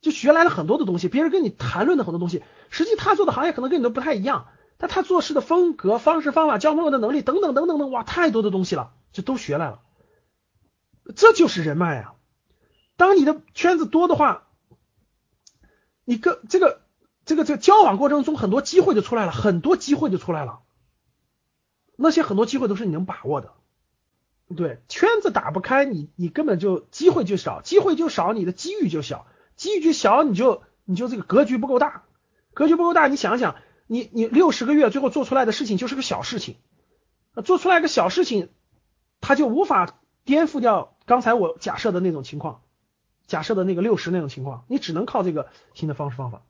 就学来了很多的东西，别人跟你谈论的很多东西，实际他做的行业可能跟你都不太一样。但他做事的风格、方式、方法、交朋友的能力等等等等等，哇，太多的东西了，就都学来了。这就是人脉啊！当你的圈子多的话，你跟这个这个这个交往过程中，很多机会就出来了，很多机会就出来了。那些很多机会都是你能把握的。对，圈子打不开，你你根本就机会就少，机会就少，你的机遇就小，机遇就小，你就你就这个格局不够大，格局不够大，你想想。你你六十个月最后做出来的事情就是个小事情，做出来个小事情，他就无法颠覆掉刚才我假设的那种情况，假设的那个六十那种情况，你只能靠这个新的方式方法。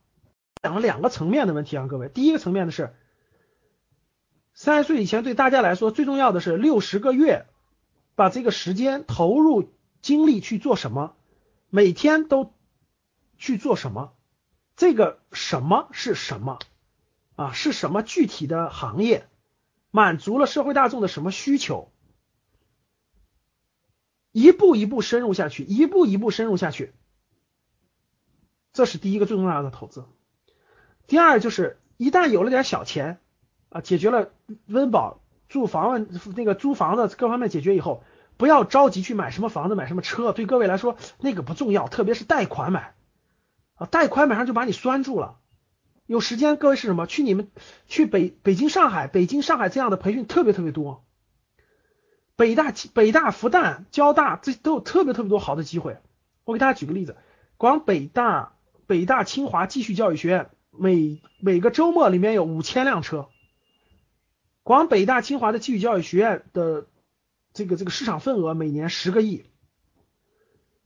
讲了两个层面的问题啊，各位，第一个层面的是，三十岁以前对大家来说最重要的是六十个月，把这个时间投入精力去做什么，每天都去做什么，这个什么是什么？啊，是什么具体的行业满足了社会大众的什么需求？一步一步深入下去，一步一步深入下去，这是第一个最重要的投资。第二就是一旦有了点小钱啊，解决了温饱、住房那个租房的各方面解决以后，不要着急去买什么房子、买什么车，对各位来说那个不重要，特别是贷款买啊，贷款马上就把你拴住了。有时间，各位是什么？去你们去北北京、上海、北京、上海这样的培训特别特别多。北大、北大、复旦、交大这都有特别特别多好的机会。我给大家举个例子，光北大、北大、清华继续教育学院每每个周末里面有五千辆车。光北大、清华的继续教育学院的这个这个市场份额每年十个亿，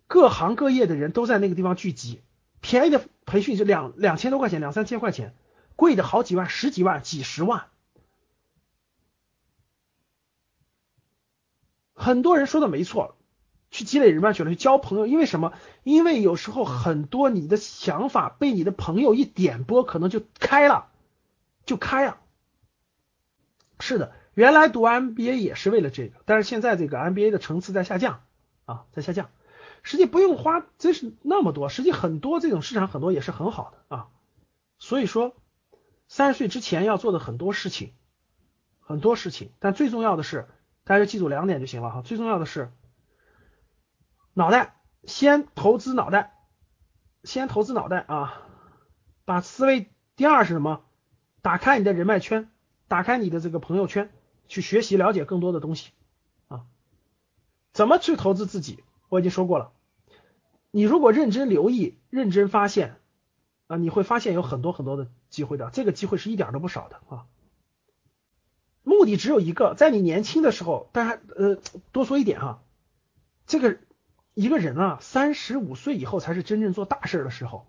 各行各业的人都在那个地方聚集。便宜的培训是两两千多块钱，两三千块钱；贵的好几万、十几万、几十万。很多人说的没错，去积累人脉去了，去交朋友。因为什么？因为有时候很多你的想法被你的朋友一点拨，可能就开了，就开了。是的，原来读 MBA 也是为了这个，但是现在这个 MBA 的层次在下降啊，在下降。实际不用花，真是那么多。实际很多这种市场很多也是很好的啊。所以说，三十岁之前要做的很多事情，很多事情。但最重要的是，大家记住两点就行了哈。最重要的是，脑袋先投资脑袋，先投资脑袋啊。把思维第二是什么？打开你的人脉圈，打开你的这个朋友圈，去学习了解更多的东西啊。怎么去投资自己？我已经说过了。你如果认真留意、认真发现啊，你会发现有很多很多的机会的。这个机会是一点都不少的啊。目的只有一个，在你年轻的时候，大家呃多说一点哈，这个一个人啊，三十五岁以后才是真正做大事的时候。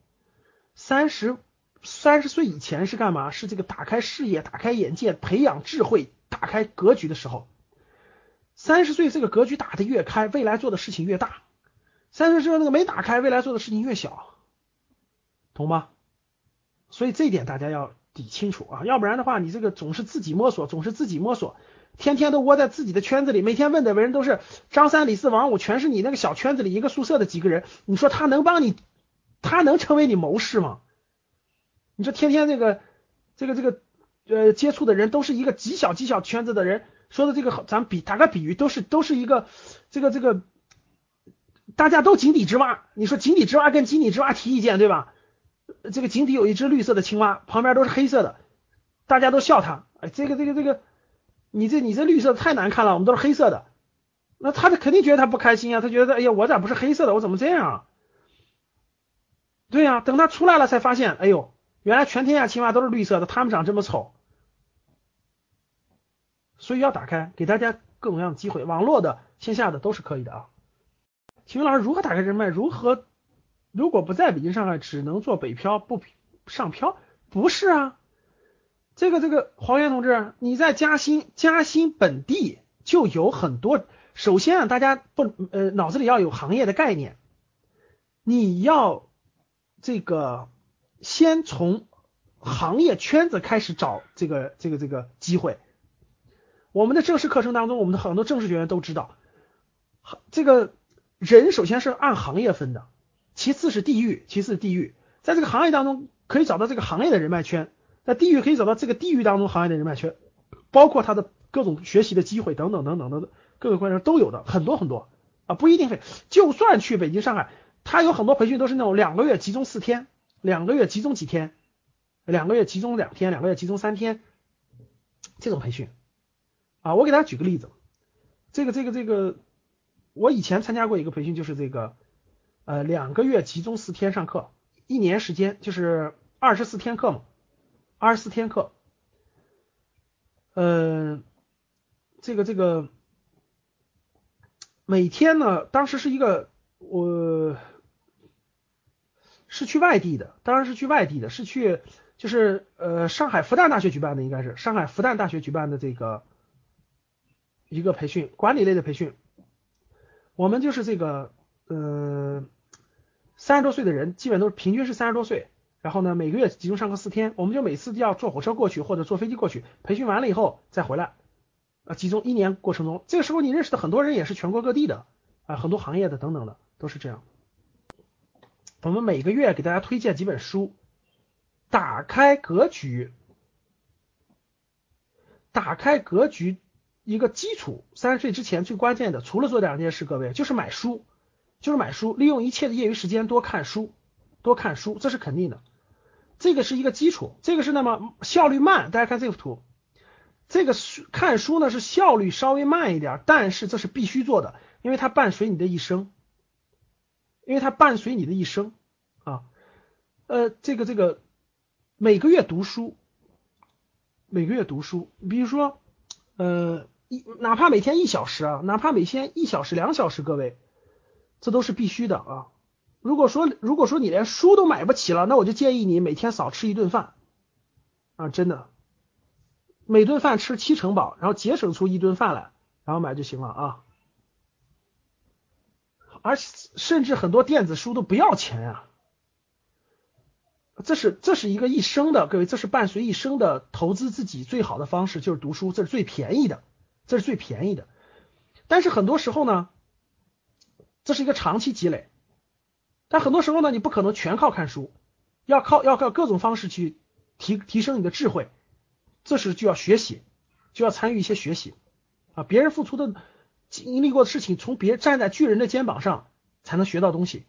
三十三十岁以前是干嘛？是这个打开视野、打开眼界、培养智慧、打开格局的时候。三十岁这个格局打得越开，未来做的事情越大。三十岁那个没打开，未来做的事情越小，懂吗？所以这一点大家要理清楚啊，要不然的话，你这个总是自己摸索，总是自己摸索，天天都窝在自己的圈子里，每天问的人都是张三李四王五，全是你那个小圈子里一个宿舍的几个人，你说他能帮你，他能成为你谋士吗？你说天天这个这个这个呃接触的人都是一个极小极小圈子的人，说的这个好咱比打个比喻，都是都是一个这个这个。大家都井底之蛙，你说井底之蛙跟井底之蛙提意见，对吧？这个井底有一只绿色的青蛙，旁边都是黑色的，大家都笑他。哎，这个这个这个，你这你这绿色太难看了，我们都是黑色的。那他肯定觉得他不开心啊，他觉得哎呀，我咋不是黑色的？我怎么这样啊？对呀，等他出来了才发现，哎呦，原来全天下青蛙都是绿色的，他们长这么丑。所以要打开，给大家各种各样的机会，网络的、线下的都是可以的啊。请问老师如何打开人脉？如何如果不在北京、上海，只能做北漂不上漂？不是啊，这个这个黄源同志，你在嘉兴嘉兴本地就有很多。首先啊，大家不呃脑子里要有行业的概念，你要这个先从行业圈子开始找这个这个这个机会。我们的正式课程当中，我们的很多正式学员都知道，这个。人首先是按行业分的，其次是地域，其次是地域，在这个行业当中可以找到这个行业的人脉圈，在地域可以找到这个地域当中行业的人脉圈，包括他的各种学习的机会等等等等等等，各个关系都有的很多很多啊，不一定非就算去北京上海，他有很多培训都是那种两个月集中四天，两个月集中几天，两个月集中两天，两个月集中三天，这种培训啊，我给大家举个例子，这个这个这个。我以前参加过一个培训，就是这个，呃，两个月集中四天上课，一年时间就是二十四天课嘛，二十四天课，嗯，这个这个，每天呢，当时是一个我是去外地的，当然是去外地的，是去就是呃上海复旦大学举办的，应该是上海复旦大学举办的这个一个培训，管理类的培训。我们就是这个，呃，三十多岁的人，基本都是平均是三十多岁。然后呢，每个月集中上课四天，我们就每次要坐火车过去或者坐飞机过去，培训完了以后再回来，啊，集中一年过程中，这个时候你认识的很多人也是全国各地的，啊，很多行业的等等的都是这样。我们每个月给大家推荐几本书，打开格局，打开格局。一个基础，三十岁之前最关键的，除了做两件事，各位就是买书，就是买书，利用一切的业余时间多看书，多看书，这是肯定的。这个是一个基础，这个是那么效率慢。大家看这幅图，这个书看书呢是效率稍微慢一点，但是这是必须做的，因为它伴随你的一生，因为它伴随你的一生啊。呃，这个这个每个月读书，每个月读书，比如说，呃。一哪怕每天一小时啊，哪怕每天一小时、两小时，各位，这都是必须的啊。如果说如果说你连书都买不起了，那我就建议你每天少吃一顿饭啊，真的，每顿饭吃七成饱，然后节省出一顿饭来，然后买就行了啊。而甚至很多电子书都不要钱呀，这是这是一个一生的，各位，这是伴随一生的投资自己最好的方式，就是读书，这是最便宜的。这是最便宜的，但是很多时候呢，这是一个长期积累，但很多时候呢，你不可能全靠看书，要靠要靠各种方式去提提升你的智慧，这时就要学习，就要参与一些学习。啊，别人付出的经历过的事情，从别站在巨人的肩膀上才能学到东西。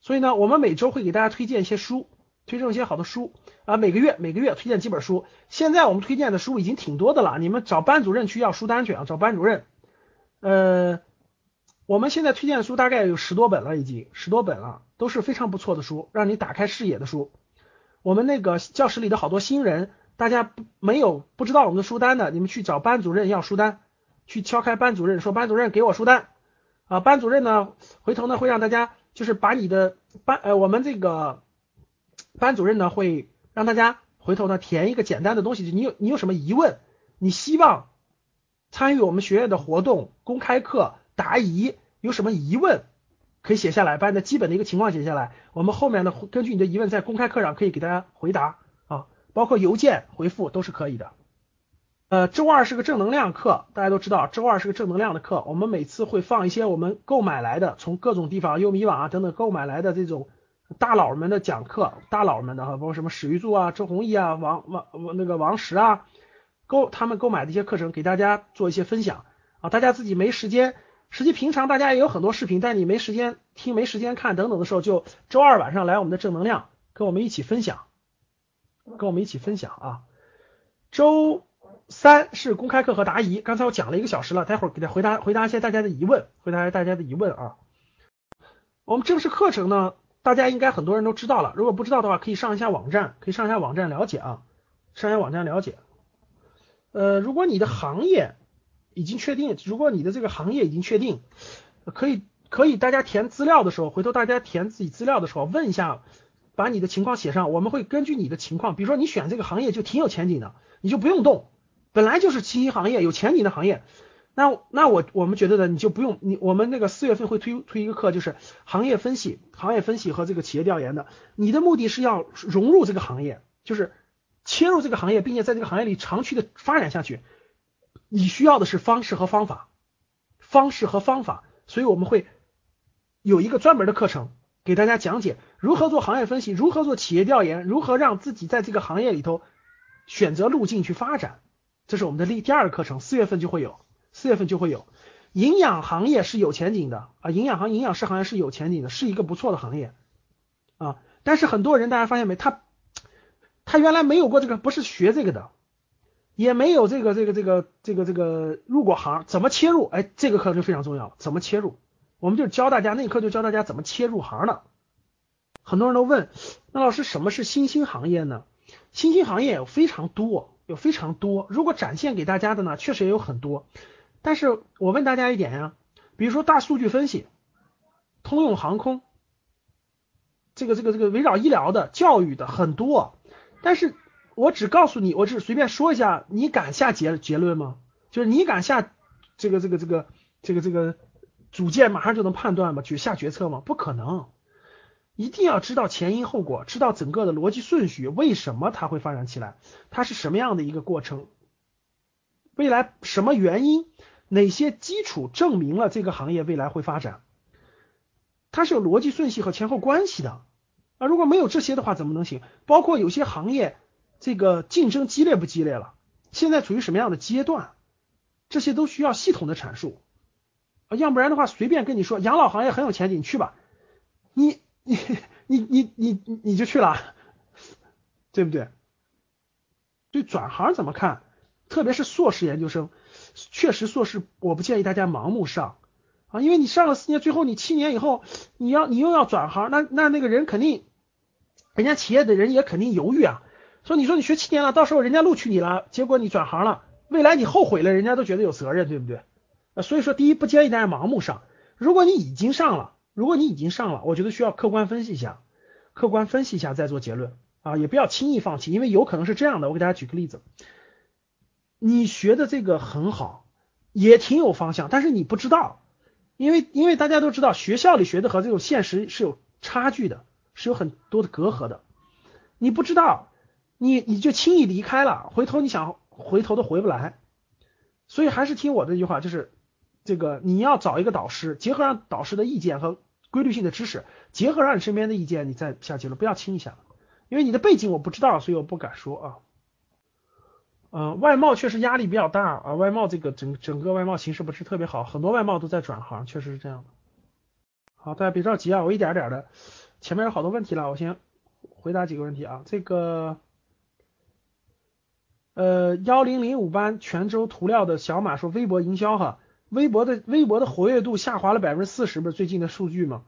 所以呢，我们每周会给大家推荐一些书推荐一些好的书啊，每个月每个月推荐几本书。现在我们推荐的书已经挺多的了，你们找班主任去要书单去啊，找班主任。呃，我们现在推荐的书大概有十多本了，已经十多本了，都是非常不错的书，让你打开视野的书。我们那个教室里的好多新人，大家没有不知道我们的书单的，你们去找班主任要书单，去敲开班主任说班主任给我书单啊，班主任呢回头呢会让大家就是把你的班呃我们这个。班主任呢会让大家回头呢填一个简单的东西，你有你有什么疑问，你希望参与我们学院的活动、公开课答疑，有什么疑问可以写下来，把你的基本的一个情况写下来，我们后面呢根据你的疑问在公开课上可以给大家回答啊，包括邮件回复都是可以的。呃，周二是个正能量课，大家都知道周二是个正能量的课，我们每次会放一些我们购买来的，从各种地方优米网啊等等购买来的这种。大佬们的讲课，大佬们的哈，包括什么史玉柱啊、周鸿祎啊、王王那个王石啊，购他们购买的一些课程，给大家做一些分享啊。大家自己没时间，实际平常大家也有很多视频，但你没时间听、没时间看等等的时候，就周二晚上来我们的正能量，跟我们一起分享，跟我们一起分享啊。周三是公开课和答疑，刚才我讲了一个小时了，待会儿给他回答回答一些大家的疑问，回答一下大家的疑问啊。我们正式课程呢？大家应该很多人都知道了，如果不知道的话，可以上一下网站，可以上一下网站了解啊，上一下网站了解。呃，如果你的行业已经确定，如果你的这个行业已经确定，可以可以大家填资料的时候，回头大家填自己资料的时候，问一下，把你的情况写上，我们会根据你的情况，比如说你选这个行业就挺有前景的，你就不用动，本来就是新兴行业有前景的行业。那那我我们觉得呢，你就不用你我们那个四月份会推推一个课，就是行业分析、行业分析和这个企业调研的。你的目的是要融入这个行业，就是切入这个行业，并且在这个行业里长期的发展下去。你需要的是方式和方法，方式和方法。所以我们会有一个专门的课程给大家讲解如何做行业分析，如何做企业调研，如何让自己在这个行业里头选择路径去发展。这是我们的第第二个课程，四月份就会有。四月份就会有，营养行业是有前景的啊，营养行营养师行业是有前景的，是一个不错的行业啊。但是很多人大家发现没，他他原来没有过这个，不是学这个的，也没有这个这个这个这个这个入过行，怎么切入？哎，这个课就非常重要，怎么切入？我们就教大家，那课就教大家怎么切入行的。很多人都问，那老师什么是新兴行业呢？新兴行业有非常多，有非常多。如果展现给大家的呢，确实也有很多。但是我问大家一点呀，比如说大数据分析、通用航空，这个这个这个围绕医疗的、教育的很多，但是我只告诉你，我只随便说一下，你敢下结结论吗？就是你敢下这个这个这个这个这个组件，马上就能判断吗？去下决策吗？不可能，一定要知道前因后果，知道整个的逻辑顺序，为什么它会发展起来，它是什么样的一个过程，未来什么原因？哪些基础证明了这个行业未来会发展？它是有逻辑顺序和前后关系的啊！如果没有这些的话，怎么能行？包括有些行业，这个竞争激烈不激烈了？现在处于什么样的阶段？这些都需要系统的阐述啊！要不然的话，随便跟你说养老行业很有前景，你去吧，你你你你你你就去了，对不对？对转行怎么看？特别是硕士研究生。确实，硕士我不建议大家盲目上啊，因为你上了四年，最后你七年以后，你要你又要转行，那那那个人肯定，人家企业的人也肯定犹豫啊。说你说你学七年了，到时候人家录取你了，结果你转行了，未来你后悔了，人家都觉得有责任，对不对？所以说第一不建议大家盲目上。如果你已经上了，如果你已经上了，我觉得需要客观分析一下，客观分析一下再做结论啊，也不要轻易放弃，因为有可能是这样的。我给大家举个例子。你学的这个很好，也挺有方向，但是你不知道，因为因为大家都知道，学校里学的和这种现实是有差距的，是有很多的隔阂的。你不知道，你你就轻易离开了，回头你想回头都回不来。所以还是听我这句话，就是这个你要找一个导师，结合上导师的意见和规律性的知识，结合上你身边的意见，你再下结论，不要轻易下，因为你的背景我不知道，所以我不敢说啊。嗯，外贸确实压力比较大啊，外贸这个整整个外贸形势不是特别好，很多外贸都在转行，确实是这样的。好，大家别着急啊，我一点点的，前面有好多问题了，我先回答几个问题啊，这个呃幺零零五班泉州涂料的小马说微博营销哈，微博的微博的活跃度下滑了百分之四十，不是最近的数据吗？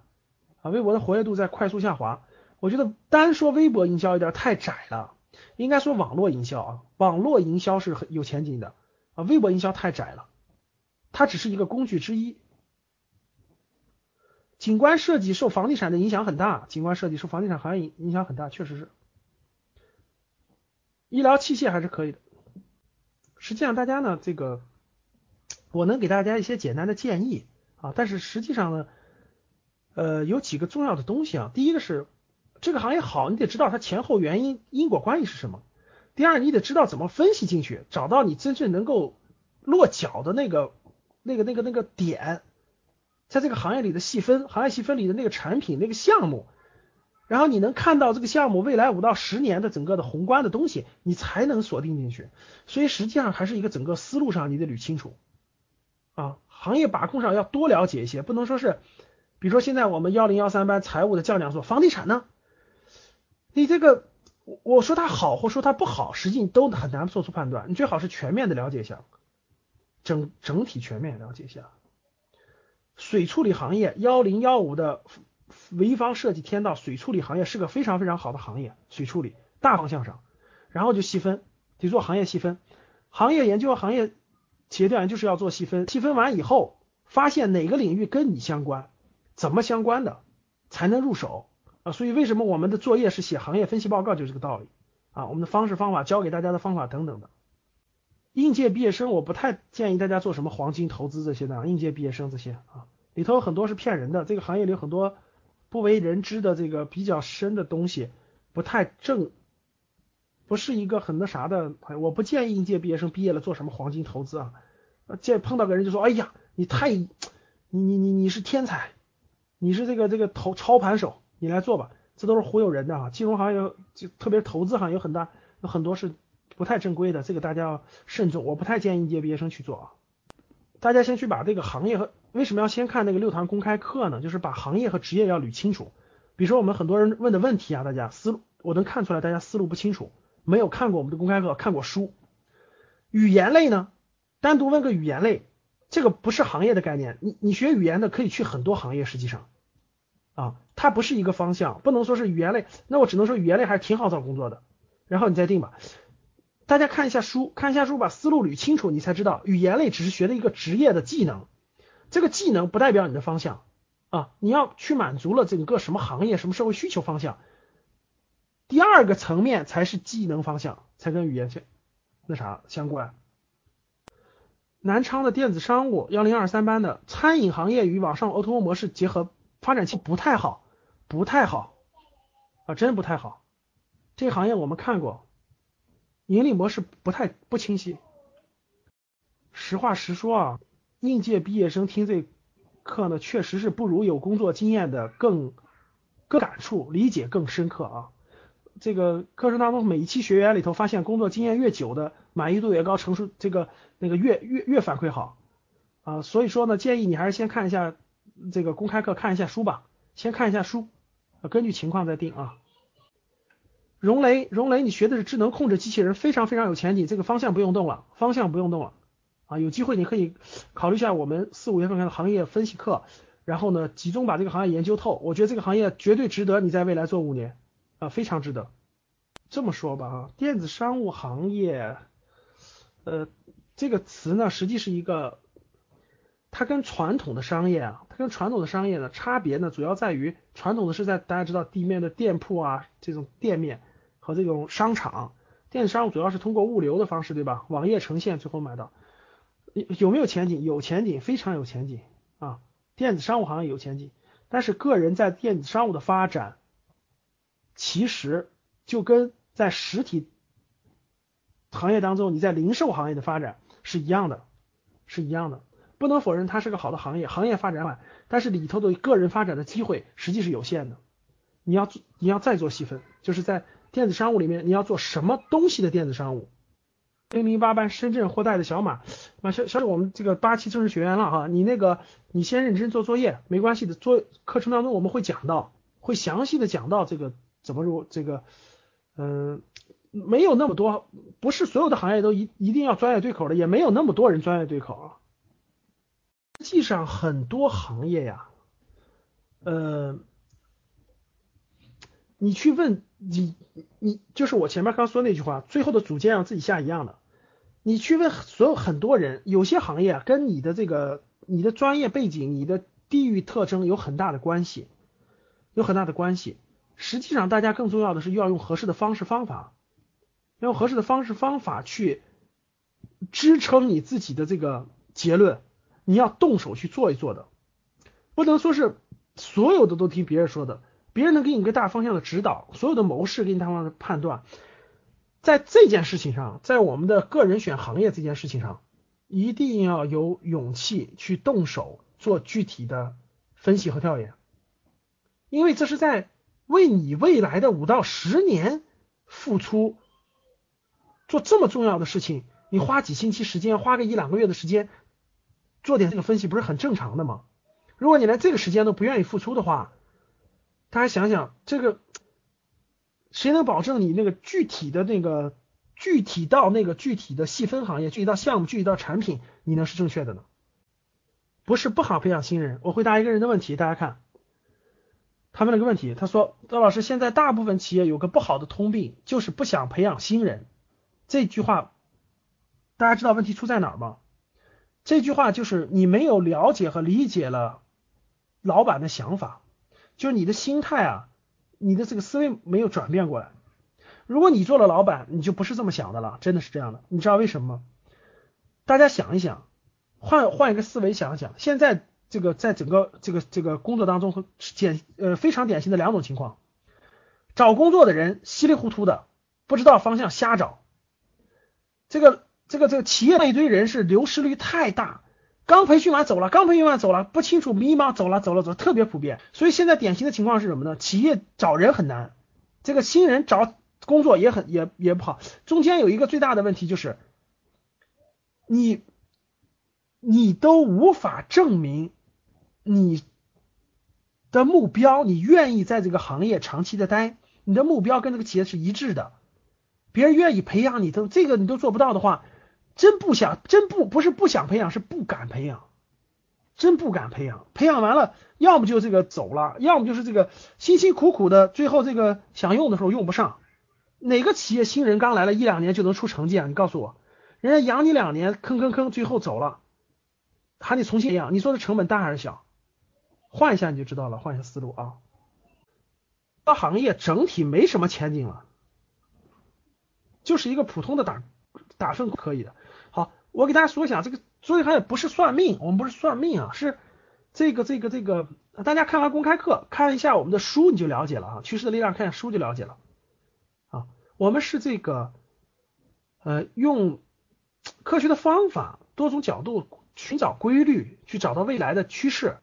啊，微博的活跃度在快速下滑，我觉得单说微博营销有点太窄了，应该说网络营销啊，网络营销是很有前景的啊，微博营销太窄了，它只是一个工具之一。景观设计受房地产的影响很大，景观设计受房地产行业影影响很大，确实是。医疗器械还是可以的。实际上，大家呢，这个我能给大家一些简单的建议啊，但是实际上呢，呃，有几个重要的东西啊。第一个是这个行业好，你得知道它前后原因因果关系是什么。第二，你得知道怎么分析进去，找到你真正能够落脚的那个那个那个那个点。在这个行业里的细分，行业细分里的那个产品、那个项目，然后你能看到这个项目未来五到十年的整个的宏观的东西，你才能锁定进去。所以实际上还是一个整个思路上你得捋清楚啊，行业把控上要多了解一些，不能说是，比如说现在我们幺零幺三班财务的教讲说房地产呢，你这个我说它好或说它不好，实际都很难做出判断，你最好是全面的了解一下，整整体全面了解一下。水处理行业幺零幺五的潍坊设计天道水处理行业是个非常非常好的行业，水处理大方向上，然后就细分，得做行业细分，行业研究行业企业调研就是要做细分，细分完以后发现哪个领域跟你相关，怎么相关的才能入手啊？所以为什么我们的作业是写行业分析报告，就是这个道理啊。我们的方式方法教给大家的方法等等的。应届毕业生，我不太建议大家做什么黄金投资这些的。应届毕业生这些啊，里头有很多是骗人的。这个行业里有很多不为人知的这个比较深的东西，不太正，不是一个很那啥的。我不建议应届毕业生毕业了做什么黄金投资啊。见碰到个人就说，哎呀，你太，你你你你是天才，你是这个这个投操盘手，你来做吧。这都是忽悠人的啊。金融行业就特别投资行业有很大有很多是。不太正规的，这个大家要慎重。我不太建议应届毕业生去做啊。大家先去把这个行业和为什么要先看那个六堂公开课呢？就是把行业和职业要捋清楚。比如说我们很多人问的问题啊，大家思路我能看出来，大家思路不清楚，没有看过我们的公开课，看过书。语言类呢，单独问个语言类，这个不是行业的概念。你你学语言的可以去很多行业，实际上啊，它不是一个方向，不能说是语言类。那我只能说语言类还是挺好找工作的。然后你再定吧。大家看一下书，看一下书，把思路捋清楚，你才知道语言类只是学的一个职业的技能，这个技能不代表你的方向啊，你要去满足了整个什么行业、什么社会需求方向，第二个层面才是技能方向，才跟语言相那啥相关。南昌的电子商务幺零二三班的餐饮行业与网上 O to O 模式结合，发展期不太好，不太好啊，真不太好。这行业我们看过。盈利模式不太不清晰。实话实说啊，应届毕业生听这课呢，确实是不如有工作经验的更更感触，理解更深刻啊。这个课程当中每一期学员里头，发现工作经验越久的满意度越高，成熟这个那个越越越反馈好啊。所以说呢，建议你还是先看一下这个公开课，看一下书吧，先看一下书，根据情况再定啊。荣雷，荣雷，你学的是智能控制机器人，非常非常有前景，这个方向不用动了，方向不用动了啊！有机会你可以考虑一下我们四五月份的行业分析课，然后呢，集中把这个行业研究透。我觉得这个行业绝对值得你在未来做五年啊，非常值得。这么说吧啊，电子商务行业，呃，这个词呢，实际是一个，它跟传统的商业啊，它跟传统的商业呢，差别呢，主要在于传统的是在大家知道地面的店铺啊，这种店面。和这种商场，电子商务主要是通过物流的方式，对吧？网页呈现，最后买到，有没有前景？有前景，非常有前景啊！电子商务行业有前景，但是个人在电子商务的发展，其实就跟在实体行业当中，你在零售行业的发展是一样的，是一样的。不能否认它是个好的行业，行业发展晚，但是里头的个人发展的机会实际是有限的。你要做你要再做细分，就是在。电子商务里面你要做什么东西的电子商务？零零八班深圳货代的小马，马小小李我们这个八期正式学员了哈，你那个你先认真做作业，没关系的，做课程当中我们会讲到，会详细的讲到这个怎么入这个，嗯，没有那么多，不是所有的行业都一一定要专业对口的，也没有那么多人专业对口啊。实际上很多行业呀，呃，你去问你你就是我前面刚说那句话，最后的组件让自己下一样的。你去问所有很多人，有些行业啊跟你的这个你的专业背景、你的地域特征有很大的关系，有很大的关系。实际上，大家更重要的是要用合适的方式方法，要用合适的方式方法去支撑你自己的这个结论。你要动手去做一做的，不能说是所有的都听别人说的，别人能给你个大方向的指导，所有的谋士给你大方向的判断，在这件事情上，在我们的个人选行业这件事情上，一定要有勇气去动手做具体的分析和调研，因为这是在为你未来的五到十年付出，做这么重要的事情，你花几星期时间，花个一两个月的时间。做点这个分析不是很正常的吗？如果你连这个时间都不愿意付出的话，大家想想，这个谁能保证你那个具体的那个具体到那个具体的细分行业、具体到项目、具体到产品，你能是正确的呢？不是不好培养新人。我回答一个人的问题，大家看，他问了个问题，他说：“周老师，现在大部分企业有个不好的通病，就是不想培养新人。”这句话，大家知道问题出在哪儿吗？这句话就是你没有了解和理解了老板的想法，就是你的心态啊，你的这个思维没有转变过来。如果你做了老板，你就不是这么想的了，真的是这样的。你知道为什么吗？大家想一想，换换一个思维想一想，现在这个在整个这个这个工作当中，典呃非常典型的两种情况：找工作的人稀里糊涂的，不知道方向瞎找，这个。这个这个企业那一堆人是流失率太大，刚培训完走了，刚培训完走了，不清楚迷茫走了走了走，特别普遍。所以现在典型的情况是什么呢？企业找人很难，这个新人找工作也很也也不好。中间有一个最大的问题就是，你你都无法证明你的目标，你愿意在这个行业长期的待，你的目标跟这个企业是一致的，别人愿意培养你，都这个你都做不到的话。真不想，真不不是不想培养，是不敢培养，真不敢培养。培养完了，要么就这个走了，要么就是这个辛辛苦苦的，最后这个想用的时候用不上。哪个企业新人刚来了一两年就能出成绩啊？你告诉我，人家养你两年，坑坑坑，最后走了，还得重新培养，你说这成本大还是小？换一下你就知道了，换一下思路啊。这行业整体没什么前景了，就是一个普通的打打份可以的。我给大家说一下，这个所以它也不是算命，我们不是算命啊，是这个这个这个，大家看完公开课，看一下我们的书，你就了解了啊。趋势的力量，看下书就了解了啊。我们是这个呃，用科学的方法，多种角度寻找规律，去找到未来的趋势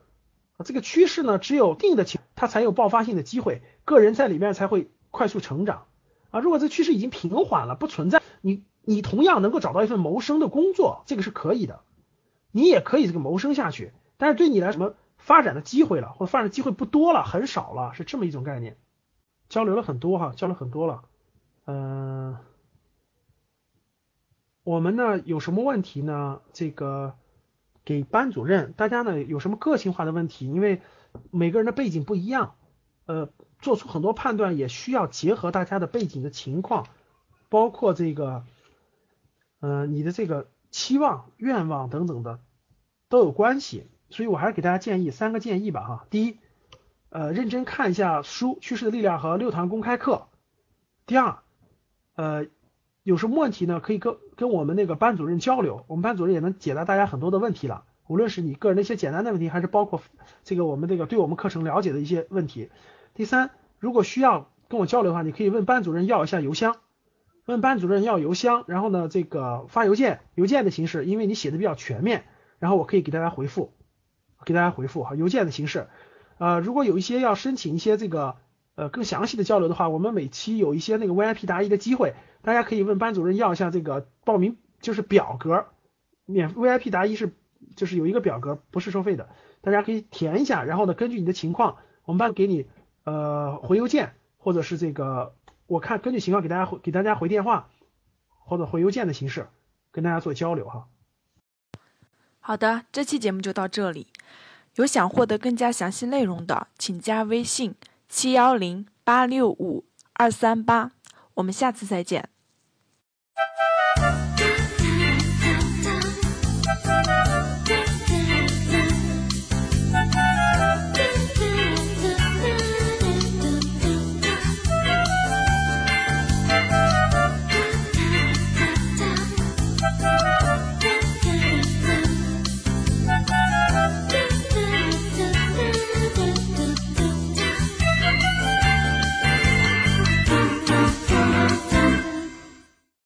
啊。这个趋势呢，只有定的情，它才有爆发性的机会，个人在里面才会快速成长啊。如果这趋势已经平缓了，不存在你。你同样能够找到一份谋生的工作，这个是可以的，你也可以这个谋生下去。但是对你来什么发展的机会了，或者发展机会不多了，很少了，是这么一种概念。交流了很多哈，交流很多了。嗯，我们呢有什么问题呢？这个给班主任，大家呢有什么个性化的问题？因为每个人的背景不一样，呃，做出很多判断也需要结合大家的背景的情况，包括这个。呃，你的这个期望、愿望等等的都有关系，所以我还是给大家建议三个建议吧哈。第一，呃，认真看一下书《趋势的力量》和六堂公开课。第二，呃，有什么问题呢？可以跟跟我们那个班主任交流，我们班主任也能解答大家很多的问题了。无论是你个人的一些简单的问题，还是包括这个我们这个对我们课程了解的一些问题。第三，如果需要跟我交流的话，你可以问班主任要一下邮箱。问班主任要邮箱，然后呢，这个发邮件，邮件的形式，因为你写的比较全面，然后我可以给大家回复，给大家回复哈，邮件的形式。呃，如果有一些要申请一些这个呃更详细的交流的话，我们每期有一些那个 VIP 答疑的机会，大家可以问班主任要一下这个报名就是表格，免 VIP 答疑是就是有一个表格不是收费的，大家可以填一下，然后呢，根据你的情况，我们班给你呃回邮件。或者是这个我看根据情况给大家回给大家回电话或者回邮件的形式跟大家做交流哈。好的，这期节目就到这里。有想获得更加详细内容的，请加微信七幺零八六五二三八。我们下次再见。